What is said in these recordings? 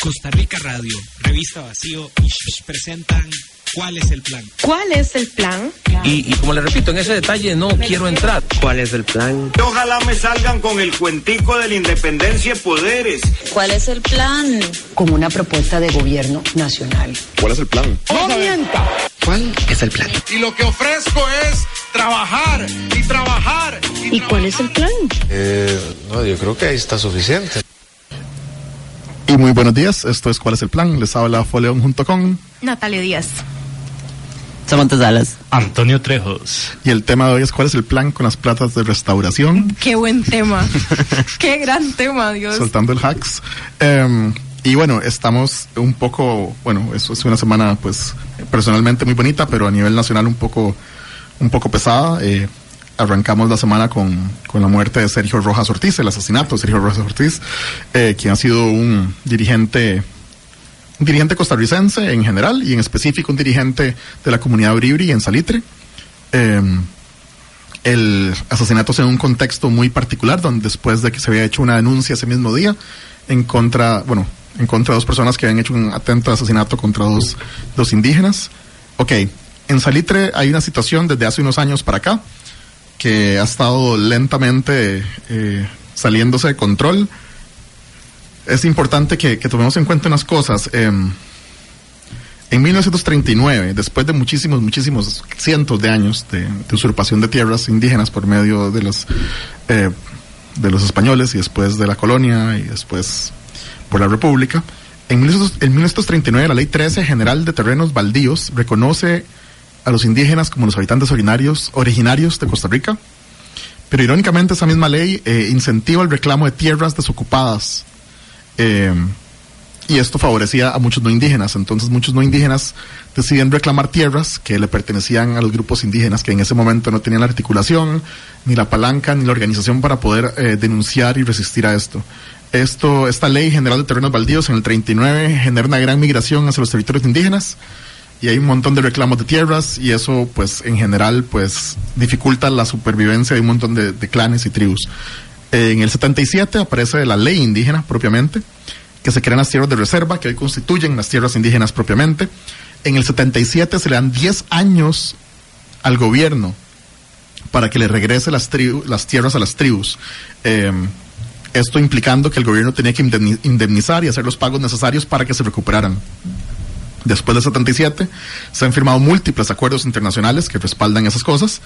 Costa Rica Radio, Revista Vacío y Shh presentan ¿Cuál es el plan? ¿Cuál es el plan? Y, y como le repito, en ese detalle no quiero entrar. ¿Cuál es el plan? Ojalá me salgan con el cuentico de la independencia de poderes. ¿Cuál es el plan? Como una propuesta de gobierno nacional. ¿Cuál es el plan? ¡No mienta! ¿Cuál es el plan? Y lo que ofrezco es trabajar y trabajar. ¿Y, ¿Y cuál es el plan? Eh, no, yo creo que ahí está suficiente. Y muy buenos días, esto es ¿Cuál es el plan? Les habla Foleón junto con Natalia Díaz. Samantha Salas. Antonio Trejos. Y el tema de hoy es cuál es el plan con las platas de restauración. Qué buen tema. Qué gran tema, Dios. Soltando el hacks. Um, y bueno, estamos un poco, bueno, eso es una semana pues personalmente muy bonita, pero a nivel nacional un poco, un poco pesada. Eh, arrancamos la semana con, con, la muerte de Sergio Rojas Ortiz, el asesinato de Sergio Rojas Ortiz, eh, quien ha sido un dirigente dirigente costarricense en general y en específico un dirigente de la comunidad Bribri en Salitre. Eh, el asesinato se en un contexto muy particular, donde después de que se había hecho una denuncia ese mismo día en contra, bueno, en contra de dos personas que habían hecho un atento asesinato contra dos, dos indígenas. Ok, en Salitre hay una situación desde hace unos años para acá que ha estado lentamente eh, saliéndose de control es importante que, que, tomemos en cuenta unas cosas. Eh, en 1939, después de muchísimos, muchísimos cientos de años de, de usurpación de tierras indígenas por medio de los, eh, de los españoles y después de la colonia y después por la República, en, en 1939 la Ley 13 General de Terrenos Baldíos reconoce a los indígenas como los habitantes originarios, de Costa Rica, pero irónicamente esa misma ley eh, incentiva el reclamo de tierras desocupadas eh, y esto favorecía a muchos no indígenas. Entonces muchos no indígenas deciden reclamar tierras que le pertenecían a los grupos indígenas que en ese momento no tenían la articulación, ni la palanca, ni la organización para poder eh, denunciar y resistir a esto. Esto, esta ley general de terrenos baldíos en el 39 genera una gran migración hacia los territorios indígenas y hay un montón de reclamos de tierras y eso pues en general pues dificulta la supervivencia de un montón de, clanes y tribus. En el 77 aparece la ley indígena propiamente, que se crean las tierras de reserva, que hoy constituyen las tierras indígenas propiamente. En el 77 se le dan 10 años al gobierno para que le regrese las, las tierras a las tribus. Eh, esto implicando que el gobierno tenía que indemnizar y hacer los pagos necesarios para que se recuperaran. Después del 77 se han firmado múltiples acuerdos internacionales que respaldan esas cosas,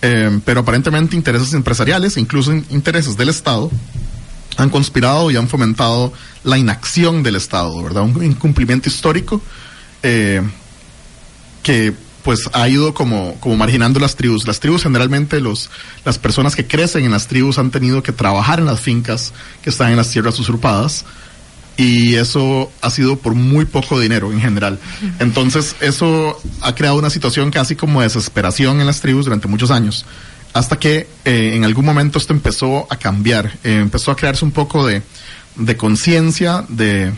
eh, pero aparentemente intereses empresariales, incluso intereses del Estado, han conspirado y han fomentado la inacción del Estado, ¿verdad? Un incumplimiento histórico eh, que pues ha ido como, como marginando las tribus. Las tribus generalmente, los, las personas que crecen en las tribus han tenido que trabajar en las fincas que están en las tierras usurpadas y eso ha sido por muy poco dinero en general. Entonces, eso ha creado una situación casi como de desesperación en las tribus durante muchos años, hasta que eh, en algún momento esto empezó a cambiar, eh, empezó a crearse un poco de, de conciencia de,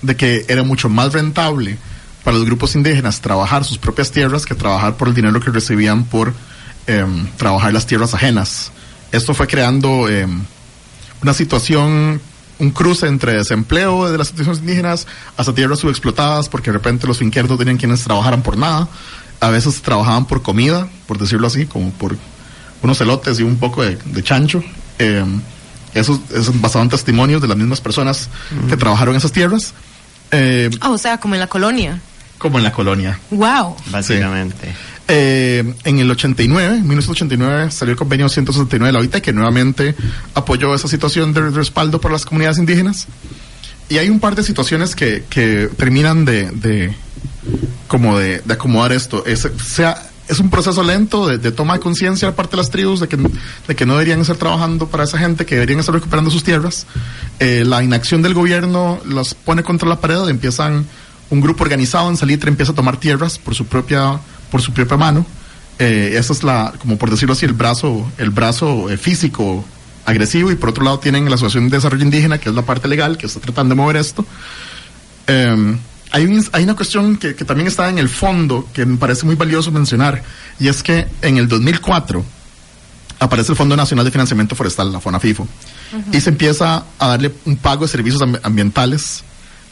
de que era mucho más rentable para los grupos indígenas trabajar sus propias tierras que trabajar por el dinero que recibían por eh, trabajar las tierras ajenas. Esto fue creando una situación un cruce entre desempleo de las instituciones indígenas hasta tierras subexplotadas, porque de repente los finqueros no tenían quienes trabajaran por nada. A veces trabajaban por comida, por decirlo así, como por unos elotes y un poco de, de chancho. Eh, esos, esos basaban testimonios de las mismas personas mm. que trabajaron en esas tierras. Eh, oh, o sea, como en la colonia. Como en la colonia. Wow. Básicamente. Sí. Eh, en el 89, 1989, salió el convenio 169 de la OIT que nuevamente apoyó esa situación de respaldo para las comunidades indígenas. Y hay un par de situaciones que, que terminan de, de como de, de, acomodar esto. Es, sea, es un proceso lento de, de toma de conciencia de parte de las tribus de que, de que no deberían estar trabajando para esa gente, que deberían estar recuperando sus tierras. eh, la inacción del gobierno los pone contra la pared, empiezan un grupo organizado en Salitre empieza a tomar tierras por su propia por su propia mano. Eh, esa es la, como por decirlo así, el brazo, el brazo eh, físico agresivo y por otro lado tienen la Asociación de Desarrollo Indígena, que es la parte legal, que está tratando de mover esto. Eh, hay, un- hay una cuestión que, que también está en el fondo que me parece muy valioso mencionar y es que en el 2004 aparece el Fondo Nacional de Financiamiento Forestal, la FONAFIFO, y se empieza a darle un pago de servicios ambi- ambientales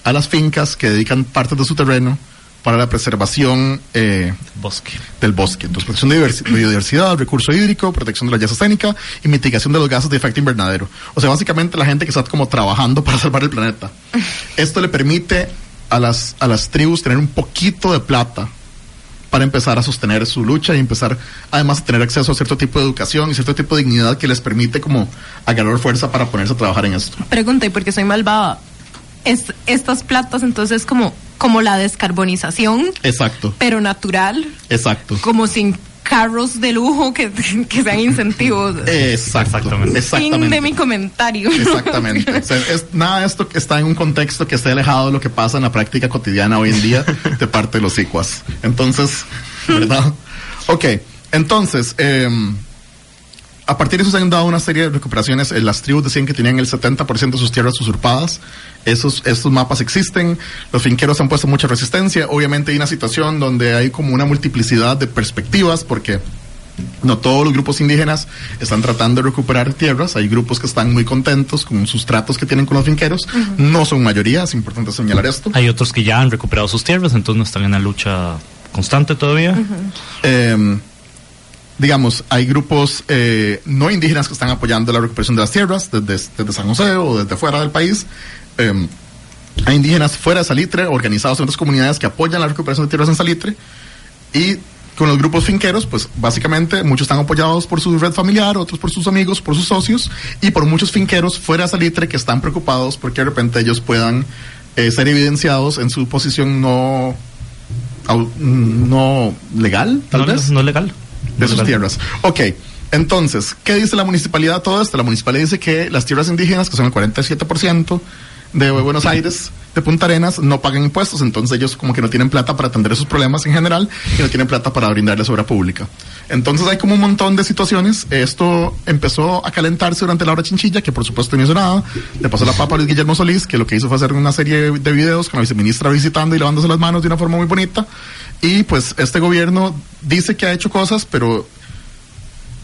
a las fincas que dedican partes de su terreno para la preservación eh, Bosque. del bosque. Entonces, protección de diversi- biodiversidad, recurso hídrico, protección de la yasa escénica y mitigación de los gases de efecto invernadero. O sea, básicamente la gente que está como trabajando para salvar el planeta. Esto le permite a las, a las tribus tener un poquito de plata para empezar a sostener su lucha y empezar además a tener acceso a cierto tipo de educación y cierto tipo de dignidad que les permite como agarrar fuerza para ponerse a trabajar en esto. Pregunta, y porque soy malvada, es, estas platas entonces como, como la descarbonización, Exacto, pero natural, exacto. como sin carros de lujo que, que sean incentivos. Exacto, Exactamente. Fin exactamente. de mi comentario. Exactamente. O sea, es, nada de esto que está en un contexto que esté alejado de lo que pasa en la práctica cotidiana hoy en día de parte de los ICUAS. Entonces, ¿verdad? Ok, entonces, eh, a partir de eso se han dado una serie de recuperaciones. Eh, las tribus decían que tenían el 70% de sus tierras usurpadas. Esos, estos mapas existen. Los finqueros han puesto mucha resistencia. Obviamente hay una situación donde hay como una multiplicidad de perspectivas porque no todos los grupos indígenas están tratando de recuperar tierras. Hay grupos que están muy contentos con sus tratos que tienen con los finqueros. No son mayoría, es importante señalar esto. Hay otros que ya han recuperado sus tierras, entonces no están en una lucha constante todavía. Eh, digamos, hay grupos eh, no indígenas que están apoyando la recuperación de las tierras desde, desde San José o desde fuera del país. Eh, hay indígenas fuera de Salitre, organizados en otras comunidades que apoyan la recuperación de tierras en Salitre. Y con los grupos finqueros, pues básicamente muchos están apoyados por su red familiar, otros por sus amigos, por sus socios y por muchos finqueros fuera de Salitre que están preocupados porque de repente ellos puedan eh, ser evidenciados en su posición no, no legal, tal no, vez no legal. De sus tierras. Ok, entonces, ¿qué dice la municipalidad todo esto? La municipalidad dice que las tierras indígenas, que son el 47% de Buenos Aires, de Punta Arenas, no pagan impuestos, entonces ellos como que no tienen plata para atender esos problemas en general y no tienen plata para brindarles obra pública. Entonces hay como un montón de situaciones. Esto empezó a calentarse durante la hora chinchilla, que por supuesto no hizo nada. Le pasó la papa a Luis Guillermo Solís, que lo que hizo fue hacer una serie de videos con la viceministra visitando y lavándose las manos de una forma muy bonita. Y pues este gobierno dice que ha hecho cosas, pero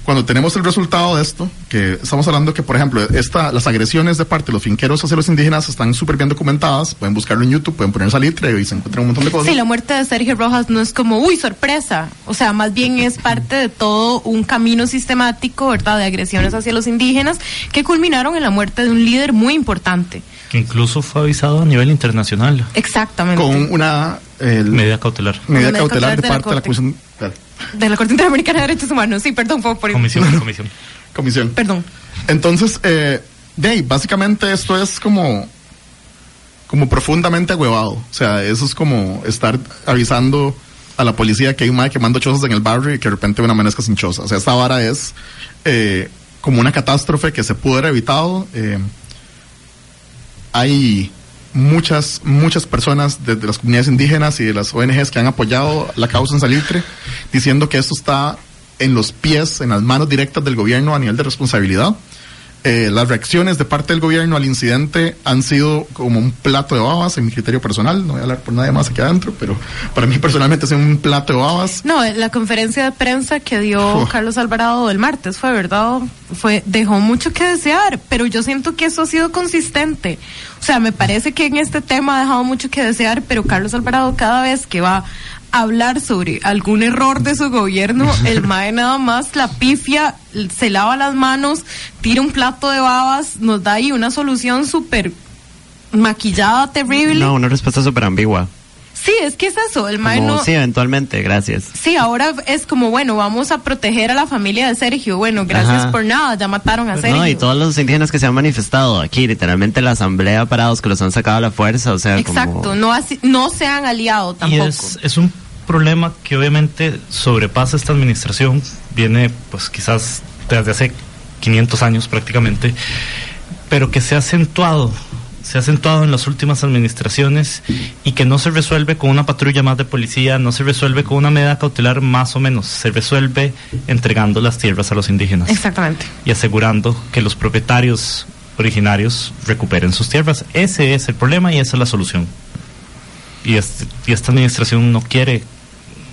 cuando tenemos el resultado de esto, que estamos hablando que, por ejemplo, esta, las agresiones de parte de los finqueros hacia los indígenas están súper bien documentadas, pueden buscarlo en YouTube, pueden poner salitre y se encuentran un montón de cosas. Sí, la muerte de Sergio Rojas no es como, uy, sorpresa. O sea, más bien es parte de todo un camino sistemático, ¿verdad?, de agresiones hacia los indígenas que culminaron en la muerte de un líder muy importante. Que incluso fue avisado a nivel internacional. Exactamente. Con una el- Medida cautelar. medida cautelar de cautelar de la parte de la Corte. Comisión. De la Corte Interamericana de Derechos Humanos. Sí, perdón, fue por Comisión, comisión. Comisión. Perdón. Entonces, eh, de ahí, básicamente esto es como, como profundamente agüevado. O sea, eso es como estar avisando a la policía que hay un mae quemando chozas en el barrio y que de repente una amanezca sin choza. O sea, esta vara es eh, como una catástrofe que se pudo haber evitado. Eh, hay muchas, muchas personas de, de las comunidades indígenas y de las ONGs que han apoyado la causa en Salitre, diciendo que esto está en los pies, en las manos directas del gobierno a nivel de responsabilidad. Eh, las reacciones de parte del gobierno al incidente han sido como un plato de babas, en mi criterio personal. No voy a hablar por nadie más aquí adentro, pero para mí personalmente es un plato de babas. No, la conferencia de prensa que dio Oh. Carlos Alvarado el martes fue verdad, fue dejó mucho que desear, pero yo siento que eso ha sido consistente. O sea, me parece que en este tema ha dejado mucho que desear, pero Carlos Alvarado cada vez que va hablar sobre algún error de su gobierno, el MAE nada más la pifia, se lava las manos, tira un plato de babas, nos da ahí una solución súper maquillada, terrible. No, una respuesta súper ambigua. Sí, es que es eso, el MAE no... sí, eventualmente, gracias. Sí, ahora es como, bueno, vamos a proteger a la familia de Sergio. Bueno, gracias Ajá. por nada, ya mataron a Sergio. No, y todos los indígenas que se han manifestado aquí, literalmente la asamblea parados que los han sacado a la fuerza, o sea, Exacto, como... no, así- no se han aliado Y tampoco. es, es un problema que obviamente sobrepasa esta administración, viene pues quizás desde hace 500 años prácticamente, pero que se ha acentuado, se ha acentuado en las últimas administraciones y que no se resuelve con una patrulla más de policía, no se resuelve con una medida cautelar más o menos, se resuelve entregando las tierras a los indígenas Exactamente. y asegurando que los propietarios originarios recuperen sus tierras. Ese es el problema y esa es la solución. Y, este- y esta administración no quiere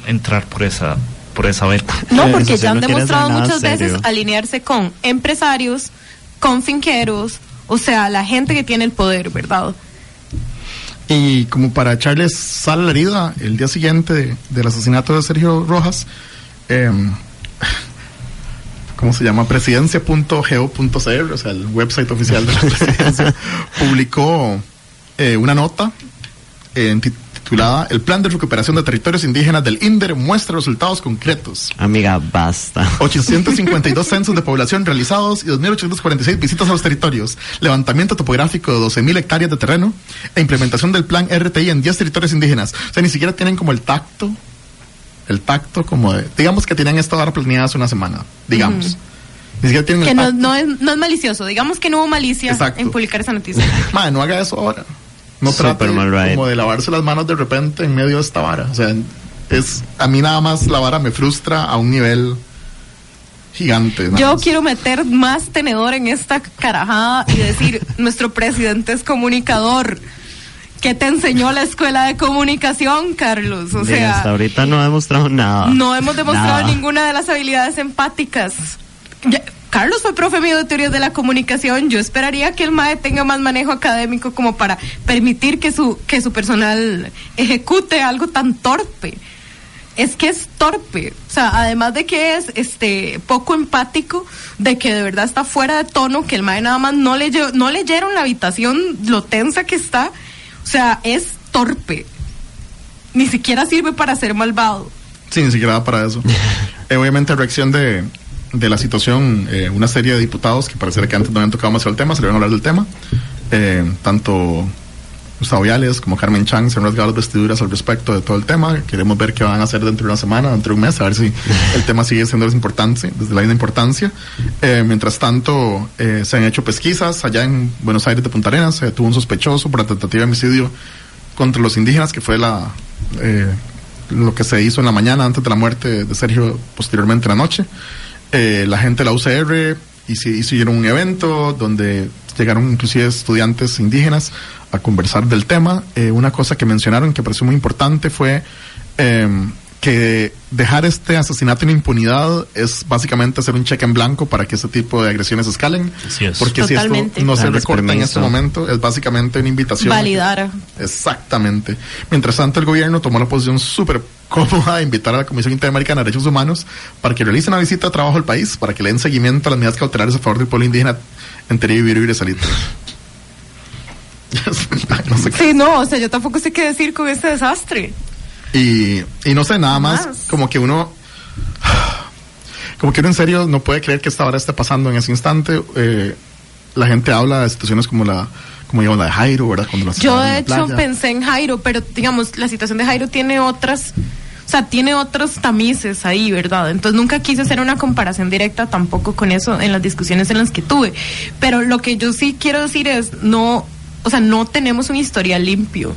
entrar por esa por esa veta. No, porque ya han no demostrado muchas veces alinearse con empresarios, con finqueros, o sea, la gente que tiene el poder, ¿verdad? Y como para echarles sal a la herida, el día siguiente de- del asesinato de Sergio Rojas, em, ¿cómo se llama? Presidencia.go.cr, o sea, el website oficial de la presidencia, publicó eh, una nota eh, titulada El Plan de Recuperación de Territorios Indígenas del INDER muestra resultados concretos. Amiga, basta. 852 censos de población realizados y 2.846 visitas a los territorios, levantamiento topográfico de 12.000 hectáreas de terreno e implementación del plan RTI en 10 territorios indígenas. O sea, ni siquiera tienen como el tacto, el tacto como de, digamos que tenían esta hora planeada hace una semana, digamos. Ni siquiera tienen Que el no, tacto. no, es, no es malicioso. Digamos que no hubo malicia Exacto. en publicar esa noticia. Madre, no haga eso ahora. No trate como de lavarse las manos de repente en medio de esta vara. O sea, es, a mí nada más la vara me frustra a un nivel gigante. Yo más. quiero meter más tenedor en esta carajada y decir, nuestro presidente es comunicador. ¿Qué te enseñó la escuela de comunicación, Carlos? O sea, hasta ahorita no ha demostrado nada. no hemos demostrado Nada. ninguna de las habilidades empáticas. Ya- Carlos fue profe mío de teorías de la comunicación. Yo esperaría que el MAE tenga más manejo académico como para permitir que su, que su personal ejecute algo tan torpe. Es que es torpe. O sea, además de que es este poco empático, de que de verdad está fuera de tono, que el MAE nada más no, leyó, no leyeron la habitación, lo tensa que está. O sea, es torpe. Ni siquiera sirve para ser malvado. Sí, ni siquiera para eso. Eh, obviamente, reacción de, de la situación, eh, una serie de diputados que pareciera que antes no habían tocado más el tema, se le van a hablar del tema. Eh, tanto Gustavo Viales como Carmen Chang se han rasgado las vestiduras al respecto de todo el tema. Queremos ver qué van a hacer dentro de una semana, dentro de un mes, a ver si el tema sigue siendo de importancia, desde la misma importancia. Eh, mientras tanto, eh, se han hecho pesquisas allá en Buenos Aires de Punta Arenas. Se tuvo un sospechoso por la tentativa de homicidio contra los indígenas, que fue la eh, lo que se hizo en la mañana antes de la muerte de Sergio, posteriormente en la noche. Eh, la gente de la UCR hici- hicieron un evento donde llegaron inclusive estudiantes indígenas a conversar del tema. Eh, una cosa que mencionaron que pareció muy importante fue em, que dejar este asesinato en impunidad es básicamente hacer un cheque en blanco para que ese tipo de agresiones escalen. Así es. Porque Totalmente. si esto no se recorta en este momento, es básicamente una invitación. que- Validar. Exactamente. Mientras tanto, el gobierno tomó la posición súper cómoda de invitar a la Comisión Interamericana de Derechos Humanos para que realice una visita de trabajo al país, para que le den seguimiento a las medidas cautelares a favor del pueblo indígena en y Salito. no sé. Sí, no, o sea, yo tampoco sé qué decir con este desastre. Y, y no sé, nada más, Más. como que uno, como que uno en serio no puede creer que esta hora esté pasando en ese instante. Eh, la gente habla de situaciones como la, como digamos la de Jairo, ¿verdad? Cuando Yo de hecho playa. pensé en Jairo, pero digamos, la situación de Jairo tiene otras, o sea, tiene otros tamices ahí, ¿verdad? Entonces nunca quise hacer una comparación directa tampoco con eso en las discusiones en las que tuve. Pero lo que yo sí quiero decir es, no, o sea, no tenemos un historial limpio.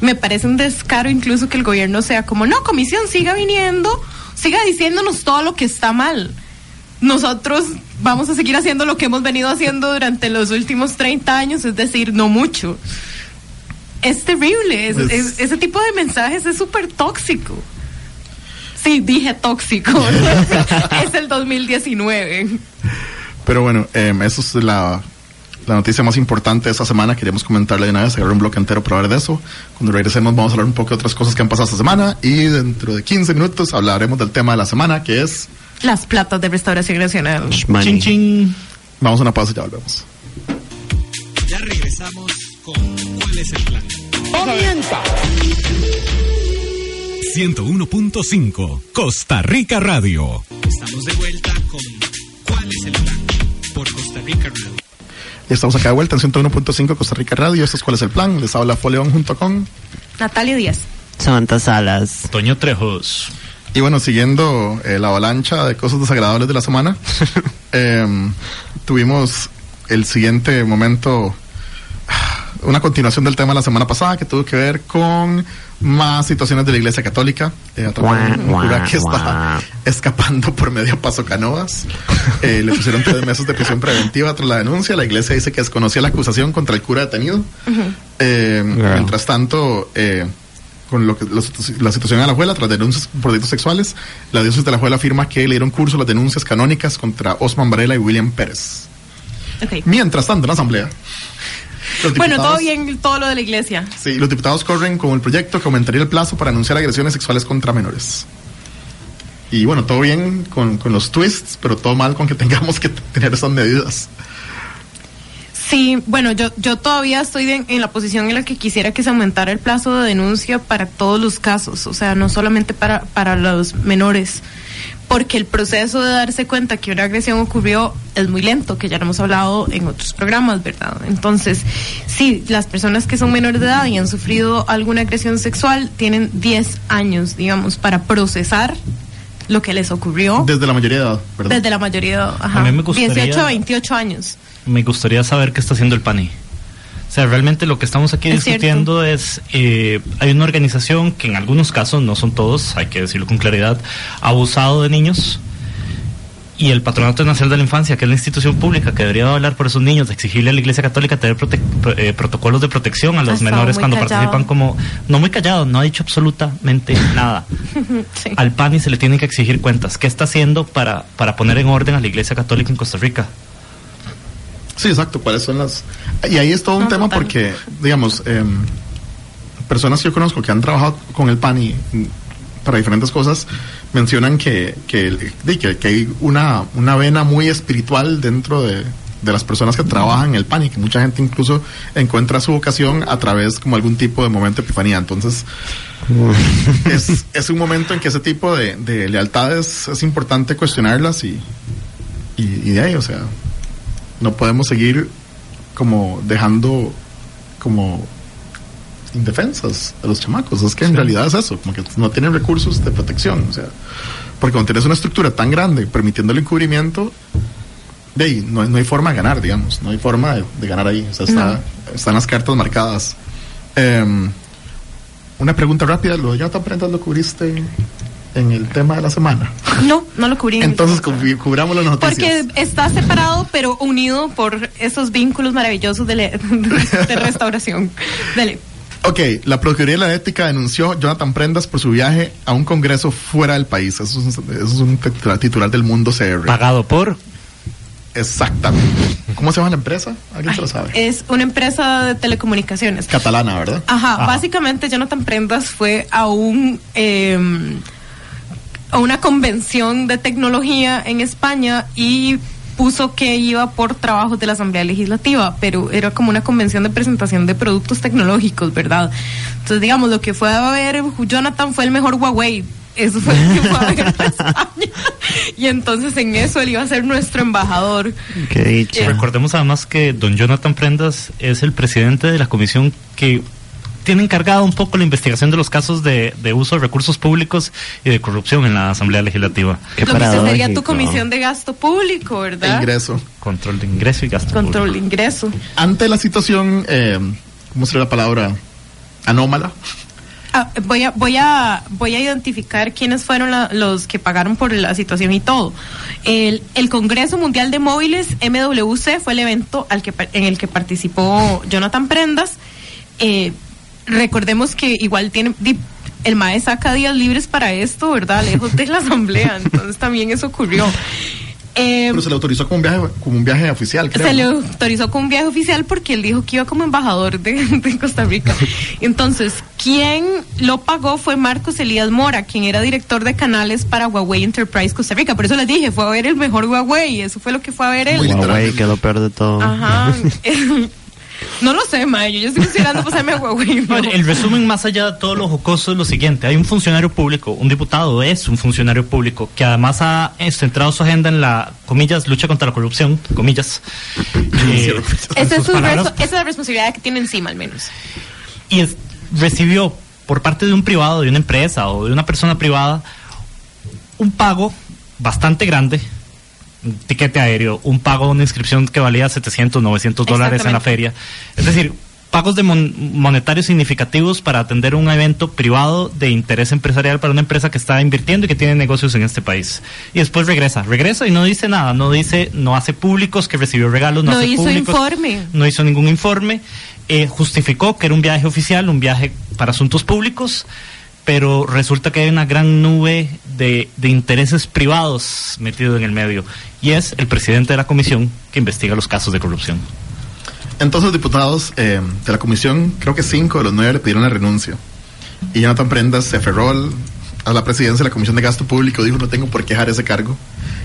Me parece un descaro incluso que el gobierno sea como, no, comisión, siga viniendo, siga diciéndonos todo lo que está mal. Nosotros vamos a seguir haciendo lo que hemos venido haciendo durante los últimos 30 años, es decir, no mucho. Es terrible, es- Es- es- ese tipo de mensajes es súper tóxico. Sí, dije tóxico. es el 2019. Pero bueno, eh, eso es la, la noticia más importante de esta semana. Queríamos comentarle de una vez, agarrar un bloque entero para hablar de eso. Cuando regresemos vamos a hablar un poco de otras cosas que han pasado esta semana y dentro de 15 minutos hablaremos del tema de la semana que es... Las platas de restauración nacional. Money. Chin, chin. Vamos a una pausa y ya volvemos. Ya regresamos con ¿Cuál es el plan? 101.5 Costa Rica Radio. Estamos de vuelta con ¿Cuál es el plan? Por Costa Rica Radio. Ya estamos acá de vuelta en 101.5 Costa Rica Radio. Esto es cuál es el plan. Les habla Foleón junto con... Natalia Díaz. Samantha Salas. Toño Trejos. Y bueno, siguiendo eh, la avalancha de cosas desagradables de la semana, em, tuvimos el siguiente momento, una continuación del tema de la semana pasada que tuvo que ver con más situaciones de la Iglesia Católica. Eh, a través de un cura que está escapando por medio paso canoas. Eh, le pusieron tres meses de prisión preventiva tras la denuncia. La Iglesia dice que desconocía la acusación contra el cura detenido. Eh, mientras tanto, eh, con lo que, la, la situación de la abuela tras denuncias por delitos sexuales, la diócesis de la abuela afirma que le dieron curso a las denuncias canónicas contra Osman Varela y William Pérez. Ok. Mientras tanto, en la asamblea. Bueno, todo bien, todo lo de la iglesia. Sí, los diputados corren con el proyecto que aumentaría el plazo para anunciar agresiones sexuales contra menores. Y bueno, todo bien con, con los twists, pero todo mal con que tengamos que tener esas medidas. Sí, bueno, yo, yo todavía estoy en, en la posición en la que quisiera que se aumentara el plazo de denuncia para todos los casos, o sea, no solamente para, para los menores, porque el proceso de darse cuenta que una agresión ocurrió es muy lento, que ya lo hemos hablado en otros programas, ¿verdad? Entonces, sí, las personas que son menores de edad y han sufrido alguna agresión sexual tienen 10 años, digamos, para procesar lo que les ocurrió Desde la mayoría de edad, ¿verdad? desde la mayoría de edad, ajá, A mí me gustaría- 18 a 28 años. me gustaría saber qué está haciendo el PANI. O sea, realmente lo que estamos aquí Es discutiendo es, eh, hay una organización que en algunos casos, no son todos, hay que decirlo con claridad, ha abusado de niños y el Patronato Nacional de la Infancia, que es la institución pública que debería hablar por esos niños, de exigirle a la Iglesia Católica tener prote- eh, protocolos de protección a los menores cuando callado. participan como, no muy callado, no ha dicho absolutamente nada. Sí. Al PANI se le tienen que exigir cuentas. ¿Qué está haciendo para, para poner en orden a la Iglesia Católica en Costa Rica? Sí, exacto. ¿Cuáles son las...? Y ahí es todo un No, tema total. porque, digamos, em, personas que yo conozco que han trabajado con el PAN y mm, para diferentes cosas mencionan que, que, hay una, una vena muy espiritual dentro de, de las personas que trabajan en el PAN y que mucha gente incluso encuentra su vocación a través como algún tipo de momento de epifanía. Entonces, es, es un momento en que ese tipo de, de lealtades es importante cuestionarlas y, y, y de ahí, o sea, no podemos seguir como dejando como indefensas a los chamacos. Es que en realidad es eso, como que no tienen recursos de protección. O sea, porque cuando tienes una estructura tan grande permitiendo el encubrimiento, de ahí no, hay- no hay forma de ganar, digamos. No hay forma de, de ganar ahí. O sea, está- están las cartas marcadas. Em, una pregunta rápida, lo de Jonathan Prendas lo cubriste en el tema de la semana. No, no lo cubrí. Entonces cubramos las noticias. Porque está separado, pero unido por esos vínculos maravillosos de, le- de restauración. Dele. Ok, la Procuraduría de la Ética denunció Jonathan Prendas por su viaje a un congreso fuera del país. Eso es, un- eso es un titular, titular del Mundo CR. Pagado por Exactamente. ¿Cómo se llama la empresa? ¿Alguien se lo sabe? Es una empresa de telecomunicaciones. Catalana, ¿verdad? Ajá, Ajá. básicamente Jonathan Prendas fue a un eh, a una convención de tecnología en España y puso que iba por trabajos de la Asamblea Legislativa, pero era como una convención de presentación de productos tecnológicos, ¿verdad? Entonces, digamos, lo que fue a ver Jonathan fue el mejor Huawei. Eso fue lo que fue a ver a España. Y entonces en eso él iba a ser nuestro embajador. Qué dicha. Recordemos además que don Jonathan Prendas es el presidente de la comisión que tiene encargada un poco la investigación de los casos de, de uso de recursos públicos y de corrupción en la Asamblea Legislativa. Qué lo que sería tu comisión de gasto público, ¿verdad? Ingreso. Control de ingreso y gasto Control de ingreso. Ante la situación, eh, ¿cómo sería la palabra? Anómala. Ah, voy a voy a voy a identificar quiénes fueron la- los que pagaron por la situación y todo. El, el Congreso Mundial de Móviles MWC fue el evento al que en el que participó Jonathan Prendas. Eh, recordemos que igual tiene di- el MAE saca días libres para esto, ¿verdad? Lejos de la asamblea, entonces también eso ocurrió. Eh, Pero se le autorizó como un viaje, como un viaje oficial, creo. se le autorizó con un viaje oficial porque él dijo que iba como embajador de, de Costa Rica. Entonces, quien lo pagó fue Marcos Elías Mora, quien era director de canales para Huawei Enterprise Costa Rica. Por eso les dije, fue a ver el mejor Huawei. Eso fue lo que fue a ver él. Huawei, que lo peor de todo. Ajá. No lo sé, ma. Yo, yo estoy considerando pasarme a Huawei. ¿no? El resumen más allá de todo lo jocoso es lo siguiente. Hay un funcionario público, un diputado es un funcionario público que además ha centrado su agenda en la, comillas, lucha contra la corrupción, comillas. Eh, Esa es, esa es la responsabilidad que tiene encima, al menos. y es- recibió por parte de un privado, de una empresa o de una persona privada, un pago bastante grande un tiquete aéreo, un pago de una inscripción que valía 700, 900 dólares en la feria. Es decir, pagos de mon- monetarios significativos para atender un evento privado de interés empresarial para una empresa que está invirtiendo y que tiene negocios en este país. Y después regresa, regresa y no dice nada, no dice, no hace públicos que recibió regalos, no, No hace hizo públicos, informe. no hizo ningún informe, eh, justificó que era un viaje oficial, un viaje para asuntos públicos, pero resulta que hay una gran nube de, de intereses privados metido en el medio y es el presidente de la comisión que investiga los casos de corrupción. Entonces, diputados eh, de la comisión, creo que cinco de los nueve le pidieron la renuncia. Y Jonathan Prendas se aferró al- a la presidencia de la Comisión de Gasto Público, dijo no tengo por qué dejar ese cargo.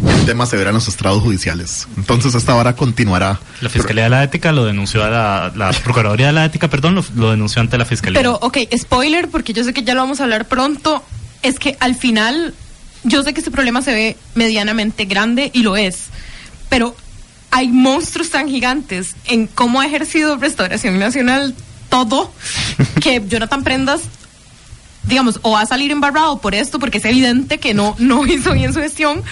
Y el tema se verá en los estrados judiciales. Entonces, esta vara continuará. La Fiscalía de la Ética lo denunció a la, la Procuraduría de la Ética, perdón, lo, lo denunció ante la Fiscalía. Pero, ok, spoiler, porque yo sé que ya lo vamos a hablar pronto. Es que al final, yo sé que este problema se ve medianamente grande y lo es. Pero hay monstruos tan gigantes en cómo ha ejercido Restauración Nacional todo que Jonathan Prendas digamos, o va a salir embarrado por esto, porque es evidente que no, no hizo bien su gestión,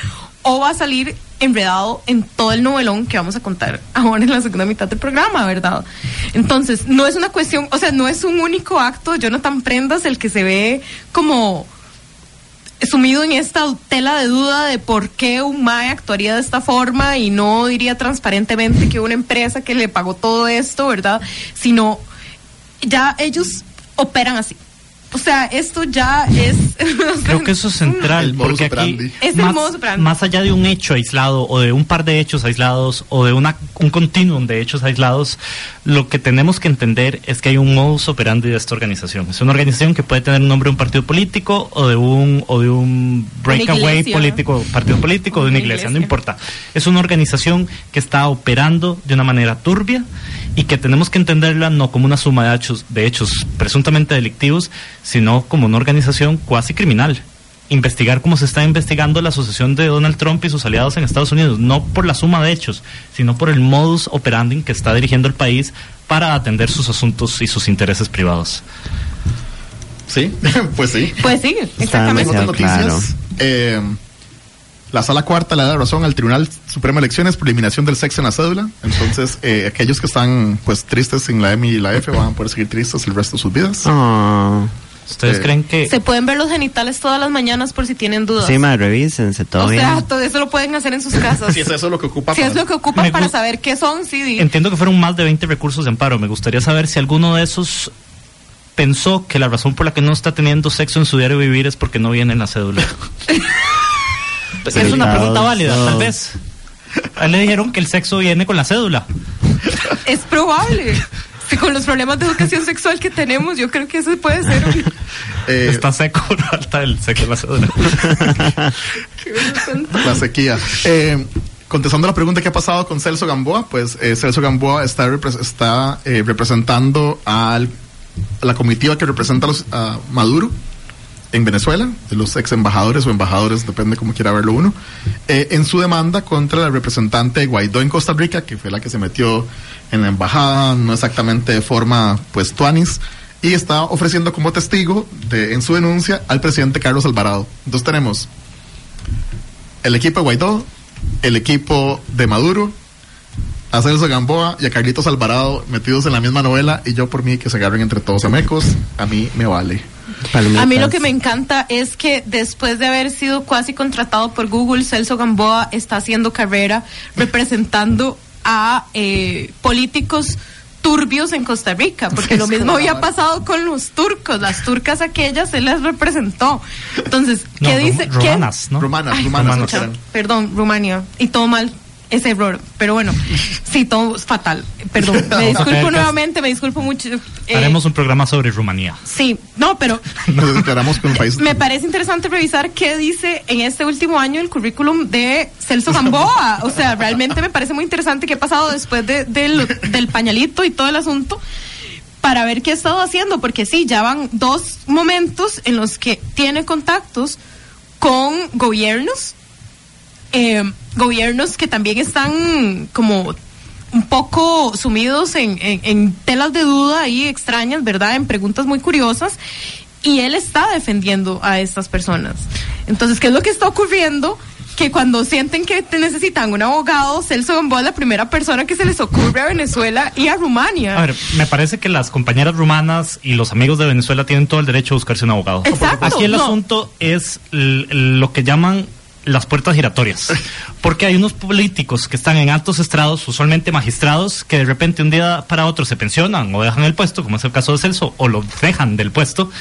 o va a salir enredado en todo el novelón que vamos a contar ahora en la segunda mitad del programa, ¿verdad? Entonces, no es una cuestión, o sea, no es un único acto de Jonathan Prendas el que se ve como sumido en esta tela de duda de por qué un MAE actuaría de esta forma y no diría transparentemente que una empresa que le pagó todo esto, ¿verdad? Sino ya ellos operan así. O sea, esto ya es... Creo que eso es central, porque aquí, Es el más, modus operandi. más allá de un hecho aislado o de un par de hechos aislados o de una, un continuum de hechos aislados, lo que tenemos que entender es que hay un modus operandi de esta organización. Es una organización que puede tener un nombre de un partido político o de un, o de un breakaway iglesia. político, partido político, o de una Una iglesia, no iglesia. importa. Es una organización que está operando de una manera turbia y que tenemos que entenderla no como una suma de hechos, de hechos presuntamente delictivos, sino como una organización cuasi criminal. Investigar cómo se está investigando la asociación de Donald Trump y sus aliados en Estados Unidos, no por la suma de hechos, sino por el modus operandi que está dirigiendo el país para atender sus asuntos y sus intereses privados. Sí, pues sí. Pues sí, exactamente. Noticias, eh, la sala cuarta le da la razón al Tribunal Supremo de Elecciones por eliminación del sexo en la cédula. Entonces, eh, aquellos que están pues tristes en la M y la F van a poder seguir tristes el resto de sus vidas. ¿Ustedes creen que Se pueden ver los genitales todas las mañanas por si tienen dudas. Sí, madre, revísense, todo o bien. sea, todo eso lo pueden hacer en sus casas. Si es eso lo que ocupa. Si es lo que ocupan Me para saber qué son, sí. di- Entiendo que fueron más de 20 recursos de amparo. Me gustaría saber si alguno de esos pensó que la razón por la que no está teniendo sexo en su diario vivir es porque no viene en la cédula. es una pregunta válida, tal vez. A él le dijeron que el sexo viene con la cédula. Es probable. Con los problemas de educación sexual que tenemos, yo creo que eso puede ser. Eh, Está seco, falta el sexo en la cédula. la sequía. Eh, contestando la pregunta que ha pasado con Celso Gamboa, pues eh, Celso Gamboa está, repres- está eh, representando al, a la comitiva que representa a, los- a Maduro en Venezuela, de los ex embajadores o embajadores, depende cómo quiera verlo uno, eh, en su demanda contra la representante Guaidó en Costa Rica, que fue la que se metió en la embajada, no exactamente de forma, pues, tuanis, y está ofreciendo como testigo de, en su denuncia al presidente Carlos Alvarado. Entonces tenemos el equipo de Guaidó, el equipo de Maduro, a Celso Gamboa y a Carlitos Alvarado metidos en la misma novela y yo por mí que se agarren entre todos a mecos, a mí me vale. A mí lo que me encanta es que después de haber sido casi contratado por Google, Celso Gamboa está haciendo carrera representando a eh, políticos turbios en Costa Rica, porque lo mismo había pasado con los turcos, las turcas aquellas se les representó. Entonces, No, ¿qué rum- dice? ¿qué- rumanas, ¿no? Rumanas, Ay, rumanas, rumanas. Perdón, Rumania. Y todo mal ese error. Pero bueno, sí, todo es fatal. Perdón. Me disculpo nuevamente, me disculpo mucho. Eh, Haremos un programa sobre Rumanía. Sí, no, pero Nos con un país. me parece interesante revisar qué dice en este último año el currículum de Celso Gamboa. O sea, realmente me parece muy interesante qué ha pasado después de- del, del pañalito y todo el asunto para ver qué ha estado haciendo, porque sí, ya van dos momentos en los que tiene contactos con gobiernos, eh, gobiernos que también están como un poco sumidos en, en- en telas de duda ahí extrañas, ¿verdad? En preguntas muy curiosas. Y él está defendiendo a estas personas. Entonces, ¿qué es lo que está ocurriendo? que cuando sienten que te necesitan un abogado, Celso Gamboa es la primera persona que se les ocurre a Venezuela y a Rumania. A ver, me parece que las compañeras rumanas y los amigos de Venezuela tienen todo el derecho a buscarse un abogado. Exacto, Aquí el no. asunto es lo que llaman las puertas giratorias. Porque hay unos políticos que están en altos estrados, usualmente magistrados, que de repente un día para otro se pensionan o dejan el puesto, como es el caso de Celso, o lo dejan del puesto.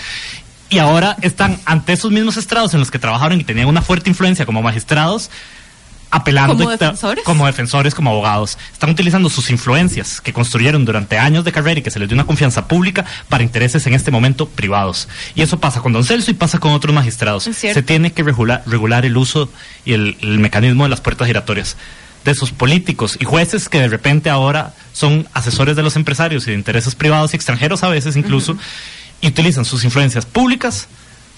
Y ahora están ante esos mismos estrados en los que trabajaron y tenían una fuerte influencia como magistrados, apelando ¿Como defensores? como defensores, como abogados. Están utilizando sus influencias que construyeron durante años de carrera y que se les dio una confianza pública para intereses en este momento privados. Y eso pasa con Don Celso y pasa con otros magistrados. Se tiene que regular, regular el uso y el, el mecanismo de las puertas giratorias de esos políticos y jueces que de repente ahora son asesores de los empresarios y de intereses privados y extranjeros a veces incluso y utilizan sus influencias públicas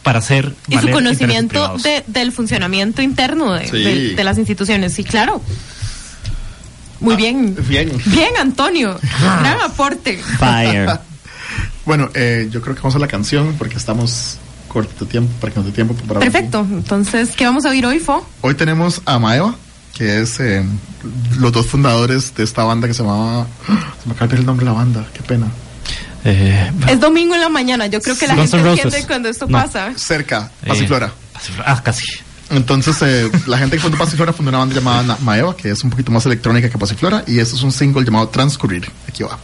para hacer y su conocimiento de- del funcionamiento interno de, Sí. de- de las instituciones. Sí, claro. Muy bien. Bien. Bien, Antonio. Gran aporte. Fire. Bueno, eh, yo creo que vamos a la canción porque estamos corto de tiempo, para que nos dé tiempo para Perfecto. Entonces, ¿qué vamos a oír hoy, Fo? Hoy tenemos a Maeva, que es eh, los dos fundadores de esta banda que se llamaba. Se me acaba el nombre de la banda, qué pena. Eh, Es domingo en la mañana. Yo creo que la Guns gente entiende cuando esto No. pasa. Cerca, Eh, Pasiflora. Ah, casi. Entonces, eh, la gente que fundó Pasiflora fundó una banda llamada Maeva, que es un poquito más electrónica que Pasiflora, y este es un single llamado Transcurrir. Aquí va.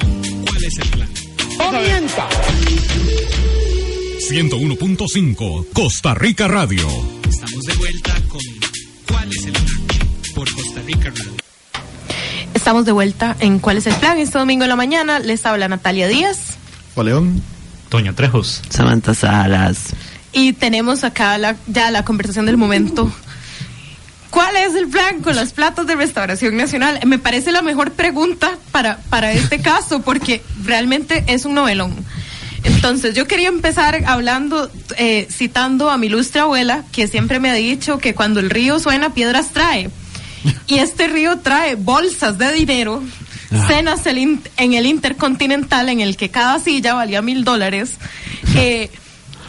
No mienta. 101.5 Costa Rica Radio. Estamos de vuelta con ¿Cuál es el plan? Por Costa Rica Radio. Estamos de vuelta en ¿Cuál es el plan? Este domingo en la mañana les habla Natalia Díaz León. Toño Trejos. Samantha Salas. y tenemos acá la, ya la conversación del momento. ¿Cuál es el plan con las platas de restauración nacional? Me parece la mejor pregunta para, para este caso porque realmente es un novelón. Entonces, yo quería empezar hablando, eh, citando a mi ilustre abuela, que siempre me ha dicho que cuando el río suena, piedras trae. Y este río trae bolsas de dinero, cenas el in- en el Intercontinental, en el que cada silla valía mil dólares. Eh,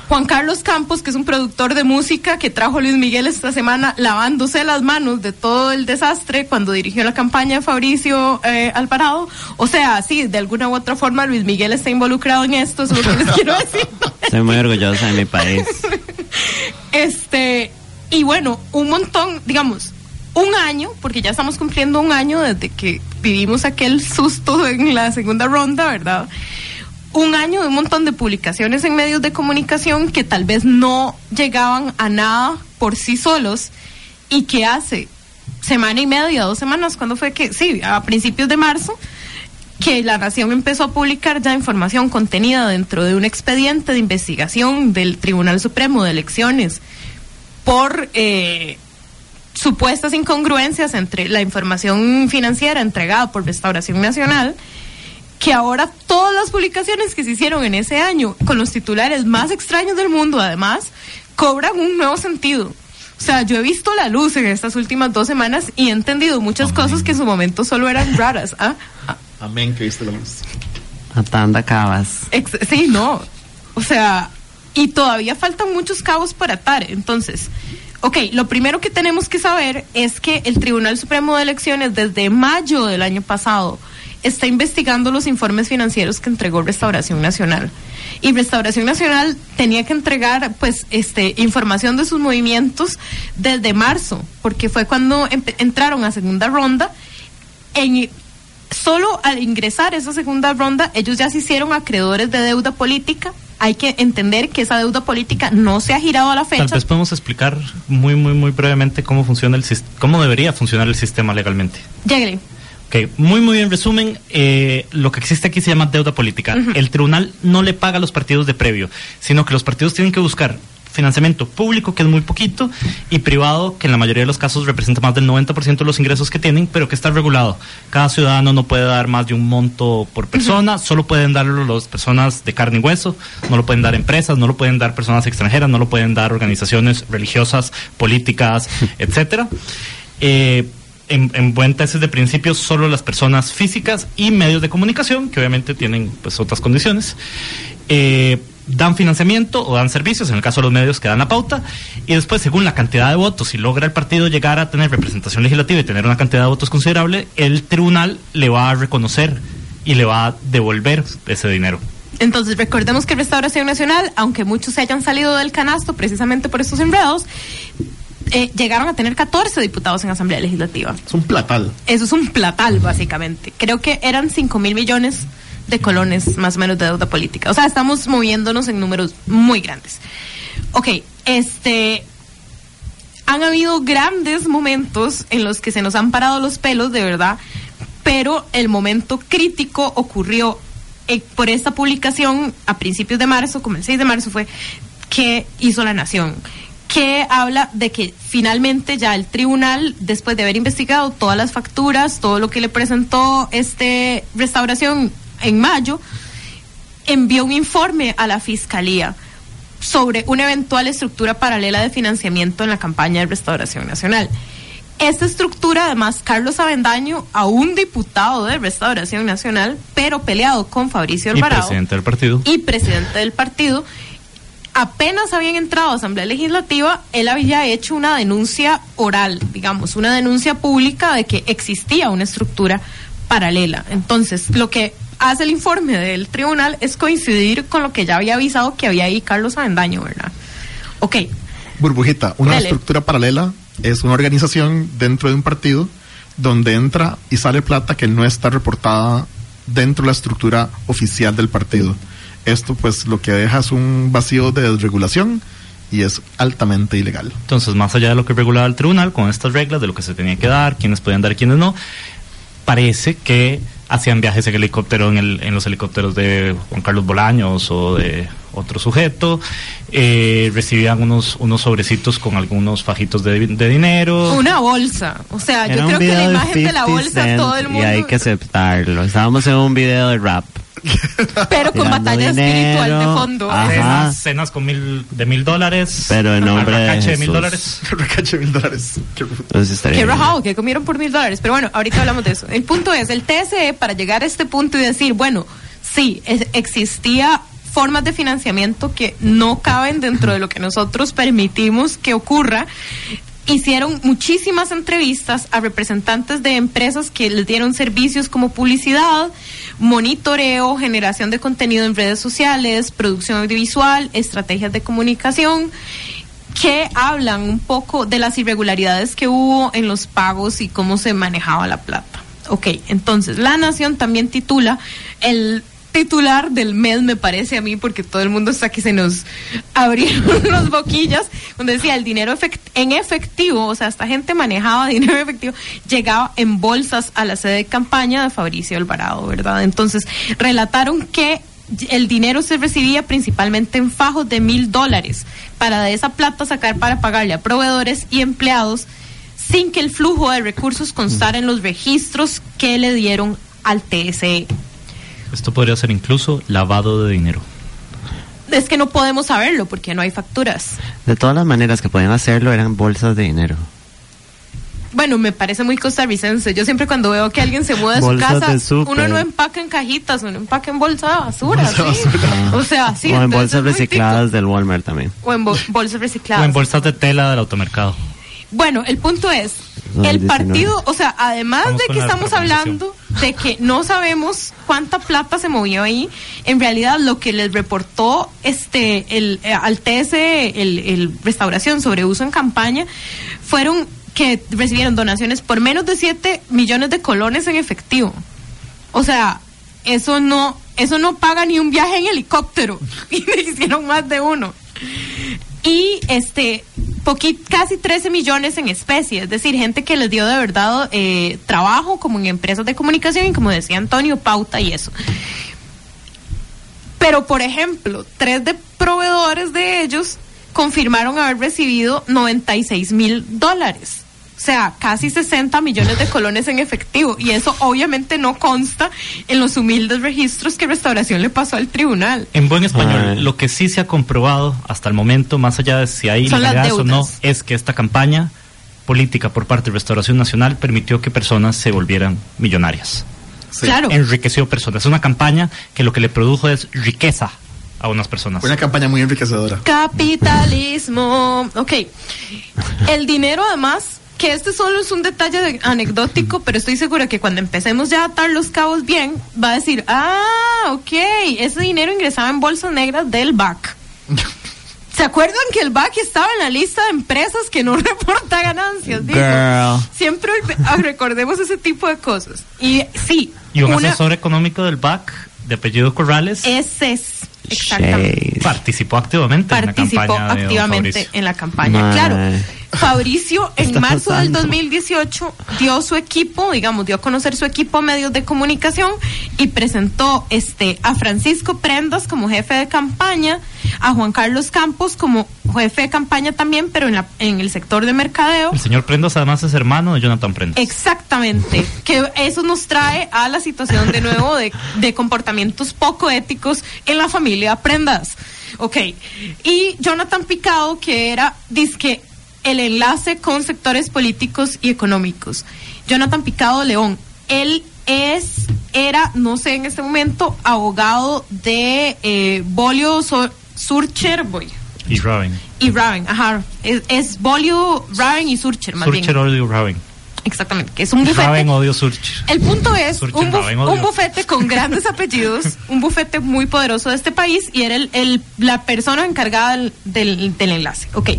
Juan Carlos Campos, que es un productor de música que trajo Luis Miguel esta semana lavándose las manos de todo el desastre cuando dirigió la campaña de Fabricio eh, Alvarado. O sea, sí, de alguna u otra forma Luis Miguel está involucrado en esto, es lo que les quiero decir. Soy muy orgullosa de mi país. Este, y bueno, un montón, digamos, un año, porque ya estamos cumpliendo un año desde que vivimos aquel susto en la segunda ronda, ¿verdad? Un año de un montón de publicaciones en medios de comunicación que tal vez no llegaban a nada por sí solos. Y que hace semana y media, dos semanas, cuando fue que, sí, a principios de marzo, que la Nación empezó a publicar ya información contenida dentro de un expediente de investigación del Tribunal Supremo de Elecciones por eh, supuestas incongruencias entre la información financiera entregada por Restauración Nacional, que ahora todas las publicaciones que se hicieron en ese año, con los titulares más extraños del mundo, además, cobran un nuevo sentido. O sea, yo he visto la luz en estas últimas dos semanas y he entendido muchas cosas que en su momento solo eran raras. ¿ah? Amén, que viste la luz. Atanda cabas. Ex- sí, no. O sea, y todavía faltan muchos cabos para atar. Entonces, ok, lo primero que tenemos que saber es que el Tribunal Supremo de Elecciones desde mayo del año pasado está investigando los informes financieros que entregó Restauración Nacional. Y Restauración Nacional tenía que entregar pues este información de sus movimientos desde marzo, porque fue cuando entraron a segunda ronda en solo al ingresar esa segunda ronda, ellos ya se hicieron acreedores de deuda política. Hay que entender que esa deuda política no se ha girado a la Tal fecha. vez podemos explicar muy, muy, muy brevemente cómo funciona el cómo debería funcionar el sistema legalmente. Lléguele. Ok, muy, muy en resumen, eh, lo que existe aquí se llama deuda política. El tribunal no le paga a los partidos de previo, sino que los partidos tienen que buscar financiamiento público, que es muy poquito, y privado, que en la mayoría de los casos representa más del 90% de los ingresos que tienen, pero que está regulado. Cada ciudadano no puede dar más de un monto por persona, solo pueden darlo las personas de carne y hueso, no lo pueden dar empresas, no lo pueden dar personas extranjeras, no lo pueden dar organizaciones religiosas, políticas, etcétera. Eh, en, en buen tesis de principio, solo las personas físicas y medios de comunicación, que obviamente tienen pues otras condiciones, eh, dan financiamiento o dan servicios, en el caso de los medios que dan la pauta, y después, según la cantidad de votos, si logra el partido llegar a tener representación legislativa y tener una cantidad de votos considerable, el tribunal le va a reconocer y le va a devolver ese dinero. Entonces, recordemos que Restauración Nacional, aunque muchos se hayan salido del canasto precisamente por estos enredos, eh, llegaron a tener 14 diputados en Asamblea Legislativa. Es un platal. Eso es un platal, básicamente. Creo que eran 5 mil millones de colones más o menos de deuda política. O sea, estamos moviéndonos en números muy grandes. Ok, este. Han habido grandes momentos en los que se nos han parado los pelos, de verdad, pero el momento crítico ocurrió eh, por esta publicación a principios de marzo, como el 6 de marzo fue, que hizo la Nación que habla de que finalmente ya el tribunal, después de haber investigado todas las facturas, todo lo que le presentó este restauración en mayo, envió un informe a la fiscalía sobre una eventual estructura paralela de financiamiento en la campaña de Restauración Nacional. Esta estructura, además, Carlos Avendaño, a un diputado de Restauración Nacional, pero peleado con Fabricio Y Alvarado presidente del partido. y presidente del partido, apenas habían entrado a Asamblea Legislativa, él había hecho una denuncia oral, digamos, una denuncia pública de que existía una estructura paralela. Entonces, lo que hace el informe del tribunal es coincidir con lo que ya había avisado que había ahí Carlos Avendaño, ¿verdad? Ok, Burbujita, una estructura paralela es una organización dentro de un partido donde entra y sale plata que no está reportada dentro de la estructura oficial del partido. Esto pues lo que deja es un vacío de desregulación y es altamente ilegal. Entonces, más allá de lo que regulaba el tribunal, con estas reglas de lo que se tenía que dar, quiénes podían dar y quiénes no, parece que hacían viajes en helicóptero en, el- en los helicópteros de Juan Carlos Bolaños o de otro sujeto, eh, recibían unos, unos sobrecitos con algunos fajitos de, de dinero. Una bolsa. O sea, Era yo creo que la imagen de la 50 bolsa Cent todo el Y mundo. hay que aceptarlo. Estábamos en un video de rap. Pero con batalla espiritual de dinero. fondo. Cenas, cenas con mil, de mil dólares. Pero en nombre de arracache de mil Jesús. dólares. Recache mil dólares. Qué estaría Qué rajado, que comieron por mil dólares. Pero bueno, ahorita hablamos de eso. El punto es, el TSE, para llegar a este punto y decir, bueno, sí, es- existía formas de financiamiento que no caben dentro de lo que nosotros permitimos que ocurra. Hicieron muchísimas entrevistas a representantes de empresas que les dieron servicios como publicidad, monitoreo, generación de contenido en redes sociales, producción audiovisual, estrategias de comunicación que hablan un poco de las irregularidades que hubo en los pagos y cómo se manejaba la plata. Ok, entonces La Nación también titula el titular del mes me parece a mí porque todo el mundo está que se nos abrieron los boquillas donde decía el dinero en efectivo o sea esta gente manejaba dinero efectivo llegaba en bolsas a la sede de campaña de Fabricio Alvarado verdad entonces relataron que el dinero se recibía principalmente en fajos de mil dólares para de esa plata sacar para pagarle a proveedores y empleados sin que el flujo de recursos constara en los registros que le dieron al. TSE. Esto podría ser incluso lavado de dinero. Es que no podemos saberlo porque no hay facturas. De todas las maneras que podían hacerlo eran bolsas de dinero. Bueno, me parece muy costarricense. Yo siempre cuando veo que alguien se muda de su casa, de uno no empaca en cajitas, uno empaca en bolsa de basura. Bolsa de ¿sí? basura. O sea, sí. o en bolsas recicladas del Walmart también. O en bo- bolsas O recicladas. en bolsas de tela del automercado. Bueno, el punto es, El 19. partido, o sea, además Vamos de que estamos hablando de que no sabemos cuánta plata se movió ahí, en realidad lo que les reportó este el eh, al TSE, el, el restauración sobre uso en campaña, fueron que recibieron donaciones por menos de 7 millones de colones en efectivo. O sea, eso no, eso no paga ni un viaje en helicóptero. Y me hicieron más de uno. Y este, casi 13 millones en especie, es decir, gente que les dio de verdad eh, trabajo, como en empresas de comunicación y como decía Antonio, pauta y eso. Pero, por ejemplo, tres de proveedores de ellos confirmaron haber recibido 96 mil dólares. O sea, casi 60 millones de colones en efectivo. Y eso obviamente no consta en los humildes registros que Restauración le pasó al tribunal. En buen español, Ay. lo que sí se ha comprobado hasta el momento, más allá de si hay ilegalidades o no, es que esta campaña política por parte de Restauración Nacional permitió que personas se volvieran millonarias. Sí. Claro. Enriqueció personas. Es una campaña que lo que le produjo es riqueza a unas personas. Una campaña muy enriquecedora. Capitalismo. Ok. El dinero, además, que este solo es un detalle de- anecdótico, pero estoy segura que cuando empecemos ya a atar los cabos bien, va a decir, ah, ok, ese dinero ingresaba en bolsas negras del BAC. ¿Se acuerdan que el BAC estaba en la lista de empresas que no reporta ganancias? Digo, Girl. siempre ah, recordemos ese tipo de cosas. Y sí, y un una- asesor económico del BAC, de apellido Corrales, ese es exactamente. Participó activamente en la participó campaña don activamente en la campaña. Claro, Fabricio en marzo del pasando? 2018 dio su equipo, digamos, dio a conocer su equipo a medios de comunicación y presentó este a Francisco Prendas como jefe de campaña, a Juan Carlos Campos como jefe de campaña también, pero en, la, en el sector de mercadeo. El señor Prendas además es hermano de Jonathan Prendas. Exactamente, que eso nos trae a la situación de nuevo de, de comportamientos poco éticos en la familia Prendas. Ok, y Jonathan Picado, que era, dizque, el enlace con sectores políticos y económicos. Jonathan Picado León, él es, era, no sé en este momento, abogado de eh, Bolio So- Surcher, voy, Y Raven. y Raven, ajá, es, es Bolio, Raven y Surcher, más bien. Surcher odio Raven. Exactamente, que es un bufete. Raven odio Surcher. El punto es Surcher un, buf- Raven, odio. un bufete con grandes apellidos, un bufete muy poderoso de este país y era el, el- la persona encargada del, del- del enlace. Ok.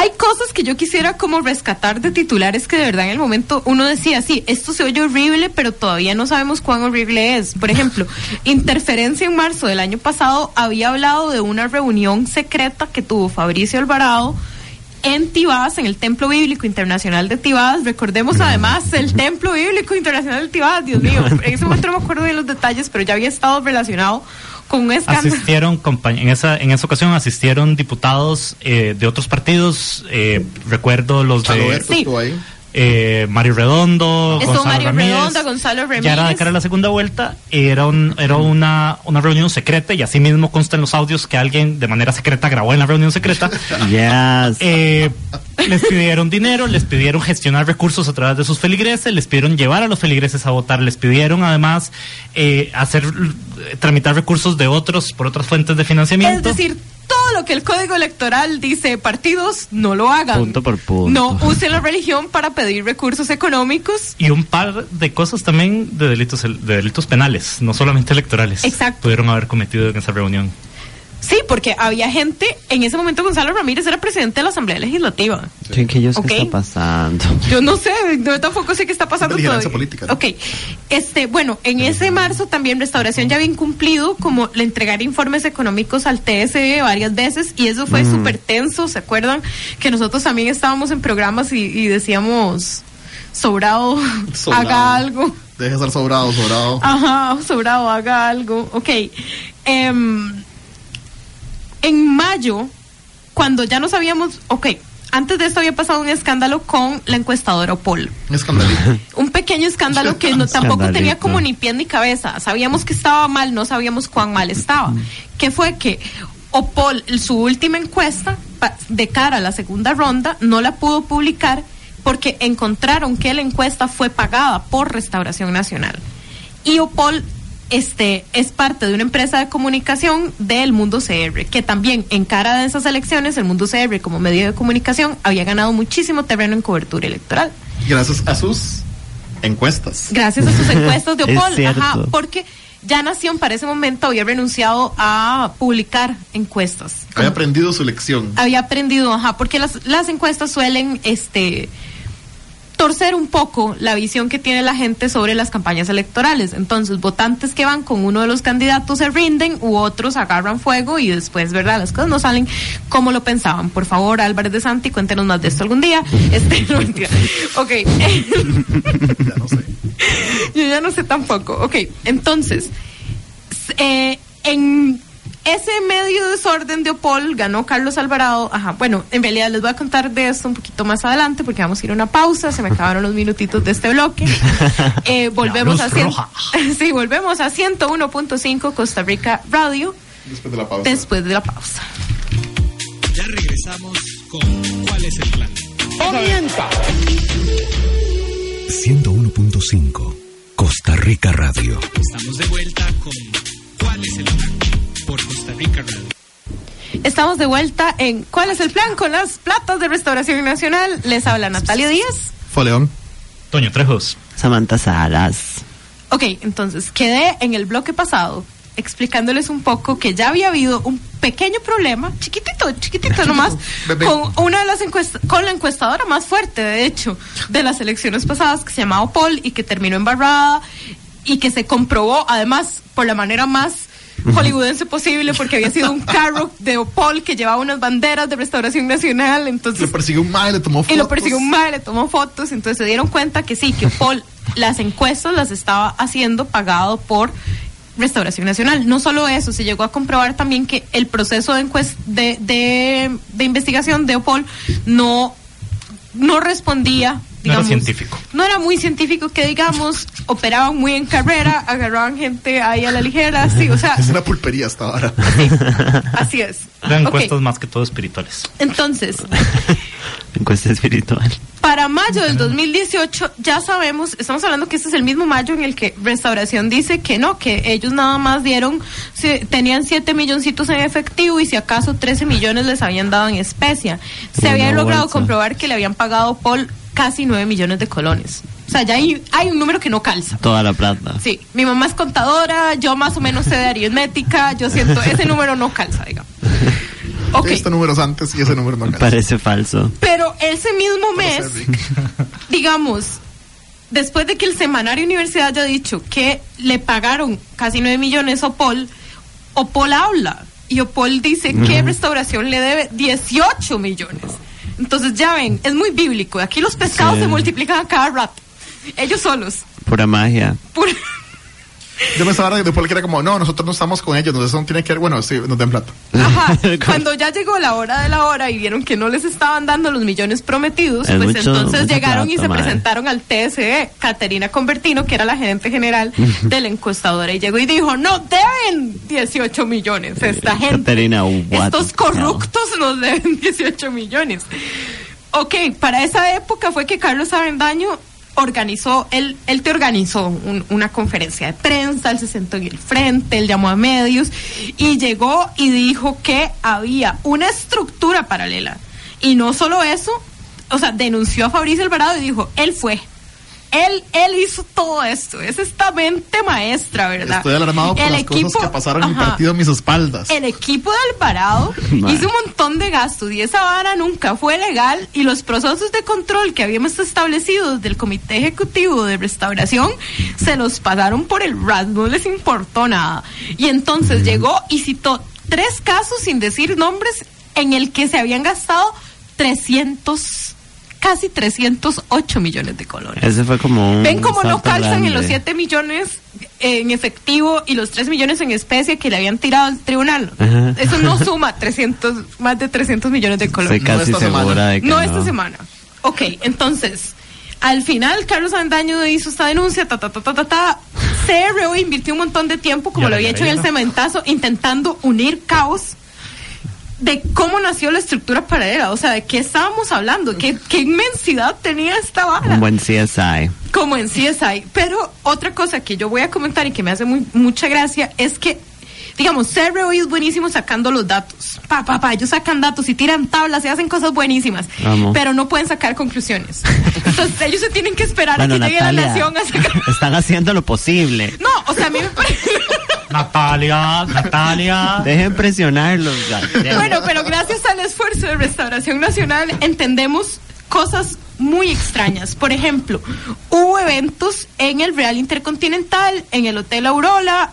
Hay cosas que yo quisiera como rescatar de titulares que de verdad en el momento uno decía, sí, esto se oye horrible, pero todavía no sabemos cuán horrible es. Por ejemplo, Interferencia en marzo del año pasado había hablado de una reunión secreta que tuvo Fabricio Alvarado en Tibás, en el Templo Bíblico Internacional de Tibás. Recordemos además el Templo Bíblico Internacional de Tibás, Dios mío, en ese momento no me acuerdo de los detalles, pero ya había estado relacionado con un escándalo. Asistieron, en esa, en esa ocasión asistieron diputados eh, de otros partidos, eh, recuerdo los de ahí. eh, Mario Redondo, Estuvo Gonzalo Mario Ramírez. Gonzalo Ramírez. Ya era de cara a la segunda vuelta, era, un, era una, una reunión secreta y así mismo consta en los audios que alguien de manera secreta grabó en la reunión secreta. Yes. Les pidieron dinero, les pidieron gestionar recursos a través de sus feligreses, les pidieron llevar a los feligreses a votar, les pidieron además eh, hacer tramitar recursos de otros por otras fuentes de Es financiamiento. decir, todo lo que el código electoral dice partidos no lo hagan. Punto por punto. No usen la religión para pedir recursos económicos. y un par de cosas también de delitos de delitos penales, no solamente electorales. Exacto. Pudieron haber cometido en esa reunión. Sí, porque había gente, en ese momento Gonzalo Ramírez era presidente de la Asamblea Legislativa. Chiquillos, Ok. ¿qué está pasando? Yo no sé, yo tampoco sé qué está pasando Vigilancia todavía. política, ¿no? Ok, este, bueno, en ese marzo también Restauración ya había incumplido como le entregar informes económicos al TSE varias veces y eso fue súper tenso, ¿se acuerdan? Que nosotros también estábamos en programas y, y decíamos, sobrado, Sobrado. haga algo. Deje de ser sobrado, sobrado. Ajá, sobrado, haga algo. Ok. Em, en mayo, cuando ya no sabíamos, ok, antes de esto había pasado un escándalo con la encuestadora Opol. Un escandalito. Un pequeño escándalo que no, tampoco tenía como ni pie ni cabeza. Sabíamos que estaba mal, no sabíamos cuán mal estaba. Que fue que Opol, su última encuesta, de cara a la segunda ronda, no la pudo publicar porque encontraron que la encuesta fue pagada por Restauración Nacional. Y Opol este, es parte de una empresa de comunicación del Mundo CR, que también en cara de esas elecciones, el Mundo CR como medio de comunicación había ganado muchísimo terreno en cobertura electoral. Gracias a sus encuestas. Gracias a sus encuestas de Opol, ajá, porque ya Nación para ese momento había renunciado a publicar encuestas. Había aprendido su lección. Había aprendido, ajá, porque las, las encuestas suelen este torcer un poco la visión que tiene la gente sobre las campañas electorales. Entonces, votantes que van con uno de los candidatos se rinden u otros agarran fuego y después, ¿verdad? Las cosas no salen como lo pensaban. Por favor, Álvarez de Santi, cuéntenos más de esto algún día. Este, no, mentira. Ok. Ya no sé. Yo ya no sé tampoco. Ok, entonces, eh, en ese medio desorden de Opol ganó Carlos Alvarado. Ajá, bueno, en realidad les voy a contar de esto un poquito más adelante porque vamos a ir a una pausa. Se me acabaron los minutitos de este bloque. Eh, volvemos a cien- sí, volvemos a 101.5 Costa Rica Radio Después de la pausa. después de la pausa. Ya regresamos con ¿Cuál es el plan? 101.5 Costa Rica Radio. Estamos de vuelta con ¿Cuál es el plan? Por Costa Rica Radio. Estamos de vuelta en ¿Cuál es el plan con las platas de Restauración Nacional? Les habla Natalia Díaz. Foleón. Toño Trejos. Samantha Salas. Ok, entonces quedé en el bloque pasado explicándoles un poco que ya había habido un pequeño problema, chiquitito, chiquitito nomás, Bebé. con una de las encuestas, con la encuestadora más fuerte, de hecho, de las elecciones pasadas, que se llamaba Paul y que terminó embarrada y que se comprobó, además, por la manera más hollywoodense posible, porque había sido un carro de Opol que llevaba unas banderas de restauración nacional, entonces Le persiguió un mae, le tomó fotos. y lo persiguió un le tomó fotos, entonces se dieron cuenta que sí, que Paul las encuestas las estaba haciendo pagado por Restauración Nacional. No solo eso, se llegó a comprobar también que el proceso de, encuest- de, de, de investigación de Opol no, no respondía. No era científico. No era muy científico que digamos, operaban muy en carrera, agarraban gente ahí a la ligera, sí, o sea, Es una pulpería hasta ahora. así es. Eran encuestas más que todo espirituales. Entonces, Encuesta espiritual. Para mayo del 2018 ya sabemos, estamos hablando que este es el mismo mayo en el que Restauración dice que no, que ellos nada más dieron, se- tenían 7 milloncitos en efectivo y si acaso 13 millones les habían dado en especia. Se había logrado bolsa. comprobar que le habían pagado por casi 9 millones de colones. O sea, ya hay, hay un número que no calza. Toda la plata. Sí, mi mamá es contadora, yo más o menos sé de aritmética, yo siento, ese número no calza, digamos. Ok. Este número es antes y ese número no alcanza. Parece falso. Pero ese mismo mes, digamos, después de que el semanario Universidad haya dicho que le pagaron casi 9 millones a Opol, Opol habla y Opol dice que. Restauración le debe 18 millones. Entonces ya ven, es muy bíblico. Aquí los pescados Sí. se multiplican a cada rato. Ellos solos. Pura magia. Pura- Yo me estaba de Paul que era como, no, nosotros no estamos con ellos, entonces no tiene que ver, bueno, sí, nos den plata. Ajá. Cuando ya llegó la hora de la hora y vieron que no les estaban dando los millones prometidos, Es pues mucho- entonces llegaron y se madre. presentaron al TSE. Caterina Convertino, que era la gerente general de la encuestadora, y llegó y dijo, no deben 18 millones esta gente. Caterina, what Estos corruptos nos deben 18 millones. Ok, para esa época fue que Carlos Avendaño organizó, él, él te organizó un- una conferencia de prensa, él se sentó en el frente, él llamó a medios y llegó y dijo que había una estructura paralela. Y no solo eso, o sea, denunció a Fabricio Alvarado y dijo, él fue. Él, él hizo todo esto, es esta mente maestra, ¿verdad? Estoy alarmado por El las cosas que pasaron en ajá. partido a mis espaldas. El equipo de Alvarado hizo un montón de gastos y esa vara nunca fue legal y los procesos de control que habíamos establecido desde el Comité Ejecutivo de Restauración se los pasaron por el RAS, no les importó nada. Y entonces llegó y citó tres casos sin decir nombres en el que se habían gastado 300 casi 308 millones de colones. Ese fue como un. Ven cómo no calzan en los 7 millones en efectivo y los 3 millones en especie que le habían tirado al tribunal. Ajá. Eso no suma 300, más de 300 millones de colones. Estoy casi segura de que No no. esta semana. Ok, entonces, al final Carlos Andaño hizo esta denuncia, ta, ta, ta, ta, ta, ta. CRO invirtió un montón de tiempo, como Ya, lo había hecho en ya. el cementazo, intentando unir caos de cómo nació la estructura paralela, o sea, de qué estábamos hablando, qué, qué inmensidad tenía esta vara Un buen CSI. como en CSI. Pero otra cosa que yo voy a comentar y que me hace muy, mucha gracia es que, digamos, CRO es buenísimo sacando los datos. Pa, pa, pa, ellos sacan datos y tiran tablas y hacen cosas buenísimas, pero no pueden sacar conclusiones. Entonces ellos se tienen que esperar Bueno, a que llegue la Natalia, nación a sacar. están haciendo lo posible. No, o sea, a mí me parece. Natalia, Natalia. Dejen presionarlos. ya. Bueno, pero gracias al esfuerzo de Restauración Nacional entendemos cosas muy extrañas. Por ejemplo, hubo eventos en el Real Intercontinental, en el Hotel Aurora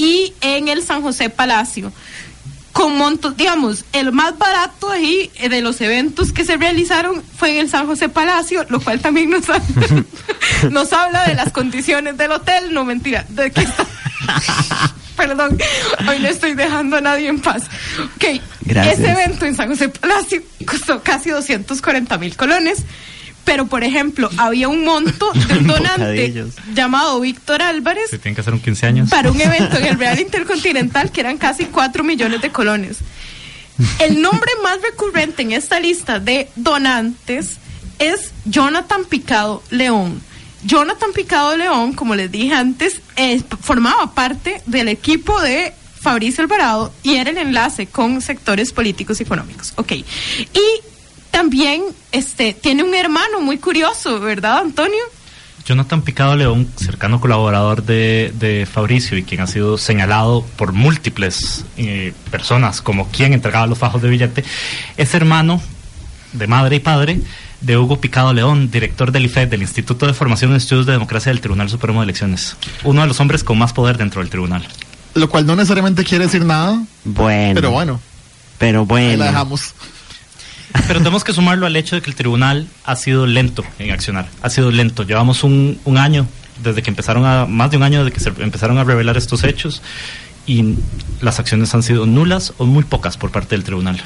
y en el San José Palacio. Con montos, digamos, el más barato ahí eh, de los eventos que se realizaron fue en el San José Palacio, lo cual también nos, ha- nos habla de las condiciones del hotel, no mentira, de que está- Perdón, hoy no estoy dejando a nadie en paz. Ok, Gracias. ese evento en San José Palacio costó casi 240 mil colones, pero por ejemplo, había un monto de un donante llamado Víctor Álvarez Se tienen que hacer un 15 años. para un evento en el Real Intercontinental que eran casi 4 millones de colones. El nombre más recurrente en esta lista de donantes es Jonathan Picado León. Jonathan Picado León, como les dije antes, eh, formaba parte del equipo de Fabricio Alvarado y era el enlace con sectores políticos y económicos. Ok. Y también este, tiene un hermano muy curioso, ¿verdad, Antonio? Jonathan Picado León, cercano colaborador de, de Fabricio y quien ha sido señalado por múltiples eh, personas como quien entregaba los fajos de billete, es hermano de madre y padre de Hugo Picado León, director del IFED, del Instituto de Formación y Estudios de Democracia del Tribunal Supremo de Elecciones. Uno de los hombres con más poder dentro del tribunal. Lo cual no necesariamente quiere decir nada, Bueno. pero bueno, Pero ahí bueno. la dejamos. Pero tenemos que sumarlo al hecho de que el tribunal ha sido lento en accionar. Ha sido lento. Llevamos un, un año, desde que empezaron a, más de un año desde que se empezaron a revelar estos hechos, y las acciones han sido nulas o muy pocas por parte del tribunal.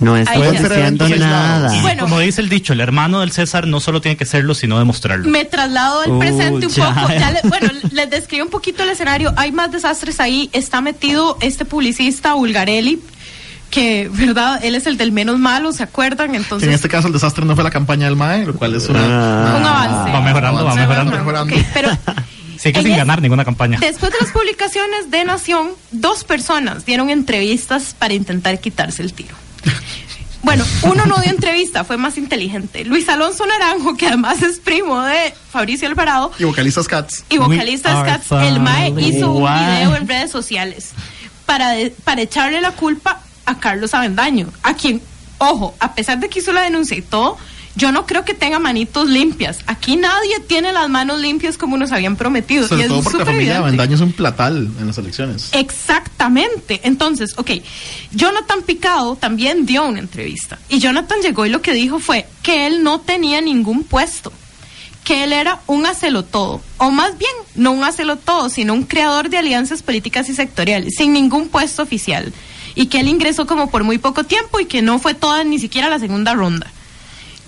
No ya. diciendo nada. Bueno. como dice el dicho, el hermano del César no solo tiene que serlo, sino demostrarlo. Me traslado al Uh, presente un ya. poco. Ya le- bueno, les describo un poquito el escenario. Hay más desastres ahí. Está metido este publicista Bulgarelli, que, ¿verdad? Él es el del menos malo, ¿se acuerdan? Entonces, en este caso el desastre no fue la campaña del MAE, lo cual es una, Ah. un avance. Va mejorando, va mejorando. mejorando. Ok, pero Sigue sin es- ganar ninguna campaña. después de las publicaciones de Nación, dos personas dieron entrevistas para intentar quitarse el tiro. Bueno, uno no dio entrevista, fue más inteligente. Luis Alonso Naranjo, que además es primo de Fabricio Alvarado, Y vocalistas Cats. y vocalista We de are Scats, el MAE hizo un video en redes sociales para, de- para echarle la culpa a Carlos Avendaño, a quien, ojo, a pesar de que hizo la denuncia y todo, yo no creo que tenga manitos limpias. Aquí nadie tiene las manos limpias como nos habían prometido. y es todo porque la familia. Avendaño es un platal en las elecciones. Exactamente. Entonces, ok, Jonathan Picado también dio una entrevista. Y Jonathan llegó y lo que dijo fue que él no tenía ningún puesto. Que él era un todo O más bien, no un todo sino un creador de alianzas políticas y sectoriales, sin ningún puesto oficial. Y que él ingresó como por muy poco tiempo y que no fue toda ni siquiera la segunda ronda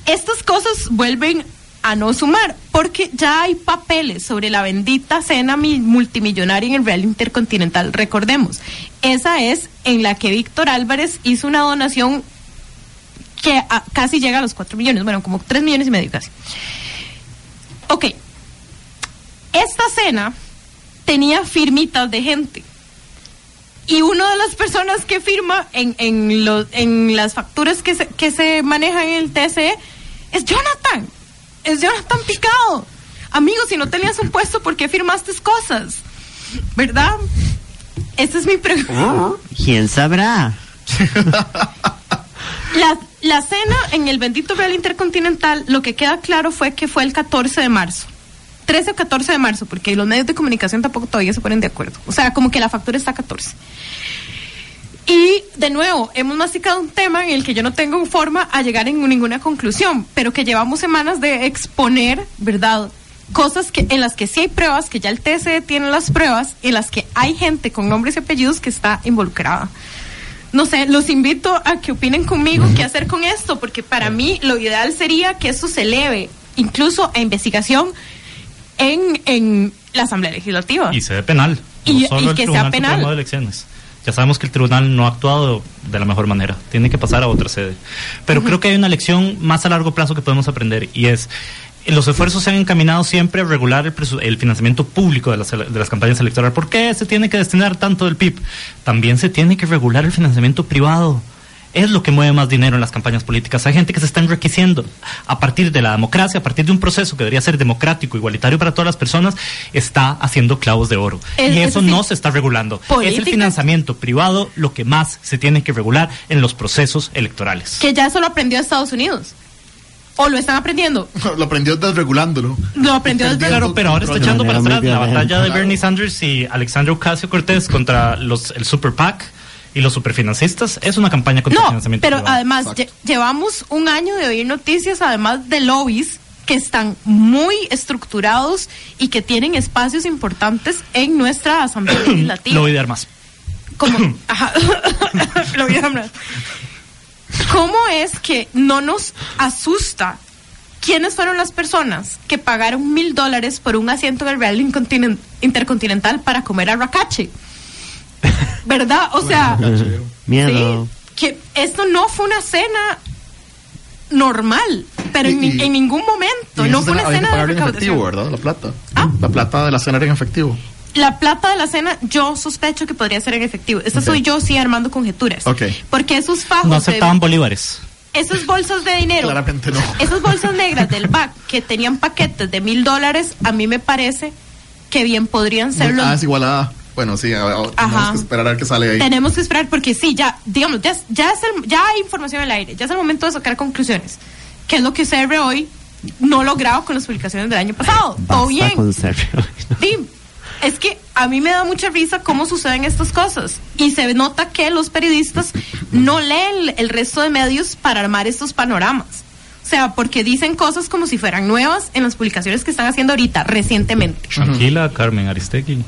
estas cosas vuelven a no sumar, porque ya hay papeles sobre la bendita cena mi- multimillonaria en el Real Intercontinental. Recordemos, esa es en la que Víctor Álvarez hizo una donación que ah, casi llega a los 4 millones, bueno, como 3 millones y medio casi. Ok, esta cena tenía firmitas de gente. Y una de las personas que firma en, en, los- en las facturas que se, que se manejan en el TSE es Jonathan. Es Jonathan Picado. Amigo, si no tenías un puesto, ¿por qué firmaste cosas? ¿Verdad? Esa es mi pregunta. ¿Quién sabrá? La, la cena en el bendito Real Intercontinental, lo que queda claro fue que fue el 14 de marzo. 13 o 14 de marzo, porque los medios de comunicación tampoco todavía se ponen de acuerdo. O sea, como que la factura está 14. Y de nuevo, hemos masticado un tema en el que yo no tengo forma a llegar en ninguna conclusión, pero que llevamos semanas de exponer, ¿verdad? Cosas que, en las que sí hay pruebas, que ya el TSE tiene las pruebas, en las que hay gente con nombres y apellidos que está involucrada. No sé, los invito a que opinen conmigo qué hacer con esto, porque para mí lo ideal sería que esto se eleve incluso a investigación en, en la Asamblea Legislativa. Y se ve penal. Y- no solo y el que sea penal. Supremo de Elecciones. Ya sabemos que el tribunal no ha actuado de la mejor manera. Tiene que pasar a otra sede. Pero creo que hay una lección más a largo plazo que podemos aprender y es los esfuerzos se han encaminado siempre a regular el, el financiamiento público de las, de las campañas electorales. ¿Por qué se tiene que destinar tanto del PIB? También se tiene que regular el financiamiento privado. Es lo que mueve más dinero en las campañas políticas. Hay gente que se está enriqueciendo a partir de la democracia, a partir de un proceso que debería ser democrático, igualitario para todas las personas, está haciendo clavos de oro. Es- y es eso no se está regulando. Es el financiamiento privado lo que más se tiene que regular en los procesos electorales. que ya eso lo aprendió Estados Unidos. O lo están aprendiendo. Lo aprendió desregulándolo. Lo aprendió desde Claro, pero ahora está echando para atrás la batalla de Bernie Sanders y Alexandria Ocasio Cortés contra los, el Super PAC y los superfinancistas. Es una campaña contra el No, financiamiento pero privado. además lle- llevamos un año de oír noticias, además de lobbies que están muy estructurados y que tienen espacios importantes en nuestra Asamblea Legislativa. Lo voy a dar más. como ajá, lo voy a hablar. ¿Cómo es que no nos asusta quiénes fueron las personas que pagaron mil dólares por un asiento en el Real Intercontinental para comer arracache? ¿Verdad? O sea, Miedo. sí, que esto no fue una cena normal, pero en, Y- ni- en ningún momento, no fue una cena de en efectivo. ¿verdad? La plata. Ah. La plata de la cena era en efectivo. La plata de la cena, yo sospecho que podría ser en efectivo. Esta soy yo, sí, armando conjeturas. Ok. Porque esos fajos, No de- aceptaban bolívares. esas bolsas de dinero, Claramente no. esas bolsas negras del BAC que tenían paquetes de mil dólares, a mí me parece que bien podrían ser los Ah, es igualada. Bueno, sí, a- a- tenemos que esperar a ver qué sale ahí. Tenemos que esperar porque sí, ya, digamos, ya, ya, es el- ya hay información en el aire, ya es el momento de sacar conclusiones. Que es lo que CR hoy no logrado con las publicaciones del año pasado. Todo Basta bien. con Sergio. Sí, es que a mí me da mucha risa cómo suceden estas cosas. Y se nota que los periodistas no leen el resto de medios para armar estos panoramas. O sea, porque dicen cosas como si fueran nuevas en las publicaciones que están haciendo ahorita, recientemente. Tranquila, Carmen Aristegui.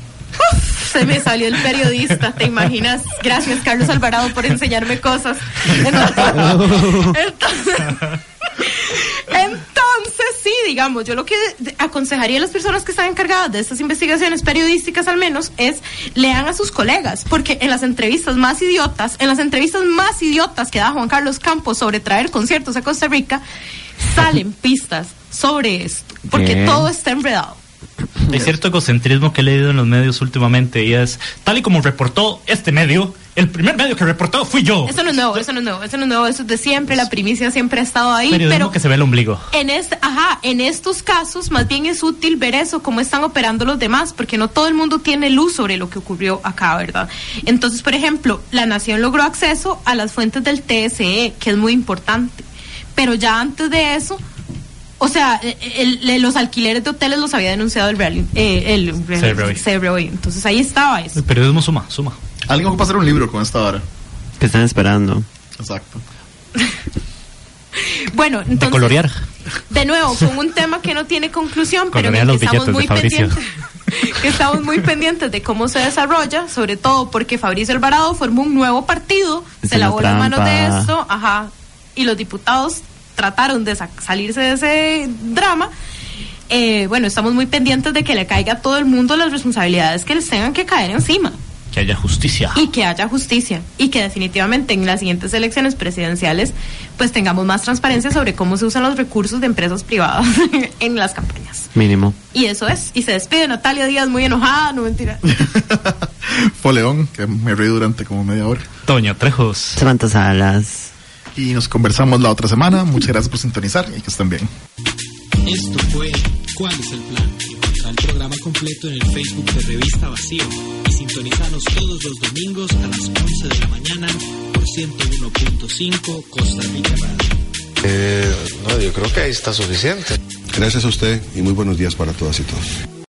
Se me salió el periodista, ¿te imaginas? Gracias, Carlos Alvarado, por enseñarme cosas. Entonces, entonces, sí, digamos, yo lo que aconsejaría a las personas que están encargadas de estas investigaciones periodísticas al menos es lean a sus colegas, porque en las entrevistas más idiotas, en las entrevistas más idiotas que da Juan Carlos Campos sobre traer conciertos a Costa Rica, salen pistas sobre esto, porque Bien. todo está enredado. Hay cierto egocentrismo que he leído en los medios últimamente y es, tal y como reportó este medio, El primer medio que reportó fui yo. Eso no es nuevo, eso no es nuevo, eso no es nuevo, eso es de siempre, la primicia siempre ha estado ahí, Periodismo pero que se ve el ombligo. en este, ajá, en estos casos más bien es útil ver eso, cómo están operando los demás, porque no todo el mundo tiene luz sobre lo que ocurrió acá, ¿verdad? Entonces, por ejemplo, la nación logró acceso a las fuentes del TSE, que es muy importante, pero ya antes de eso, o sea, el- el- los alquileres de hoteles los había denunciado el Real, eh, el. CBOI. entonces ahí estaba eso. El periodismo suma, suma. Alguien ocupa hacer un libro con esta hora. ¿Qué están esperando? Exacto. Bueno, entonces, De colorear. de nuevo, con un tema que no tiene conclusión, pero el que estamos muy pendientes. que estamos muy pendientes de cómo se desarrolla, sobre todo porque Fabricio Alvarado formó un nuevo partido, Es se lavó las manos de esto, ajá, y los diputados trataron de sa- salirse de ese drama. Eh, bueno, estamos muy pendientes de que le caiga a todo el mundo las responsabilidades que les tengan que caer encima Que haya justicia. y que haya justicia y que definitivamente en las siguientes elecciones presidenciales pues tengamos más transparencia sobre cómo se usan los recursos de empresas privadas en las campañas. Mínimo. Y eso es. Y se despide Natalia Díaz muy enojada, no mentira. Foleón, que me reí durante como media hora. Toño Trejos. Samantha Salas. Y nos conversamos la otra semana. Muchas gracias por sintonizar y que estén bien. Esto fue ¿Cuál es el plan? Encontrá el programa completo en el Facebook de Revista Vacío y sintonizanos todos los domingos a las 11 de la mañana por 101.5 Costa Rica Radio. Eh, no, yo creo que ahí está suficiente. Gracias a usted y muy buenos días para todas y todos.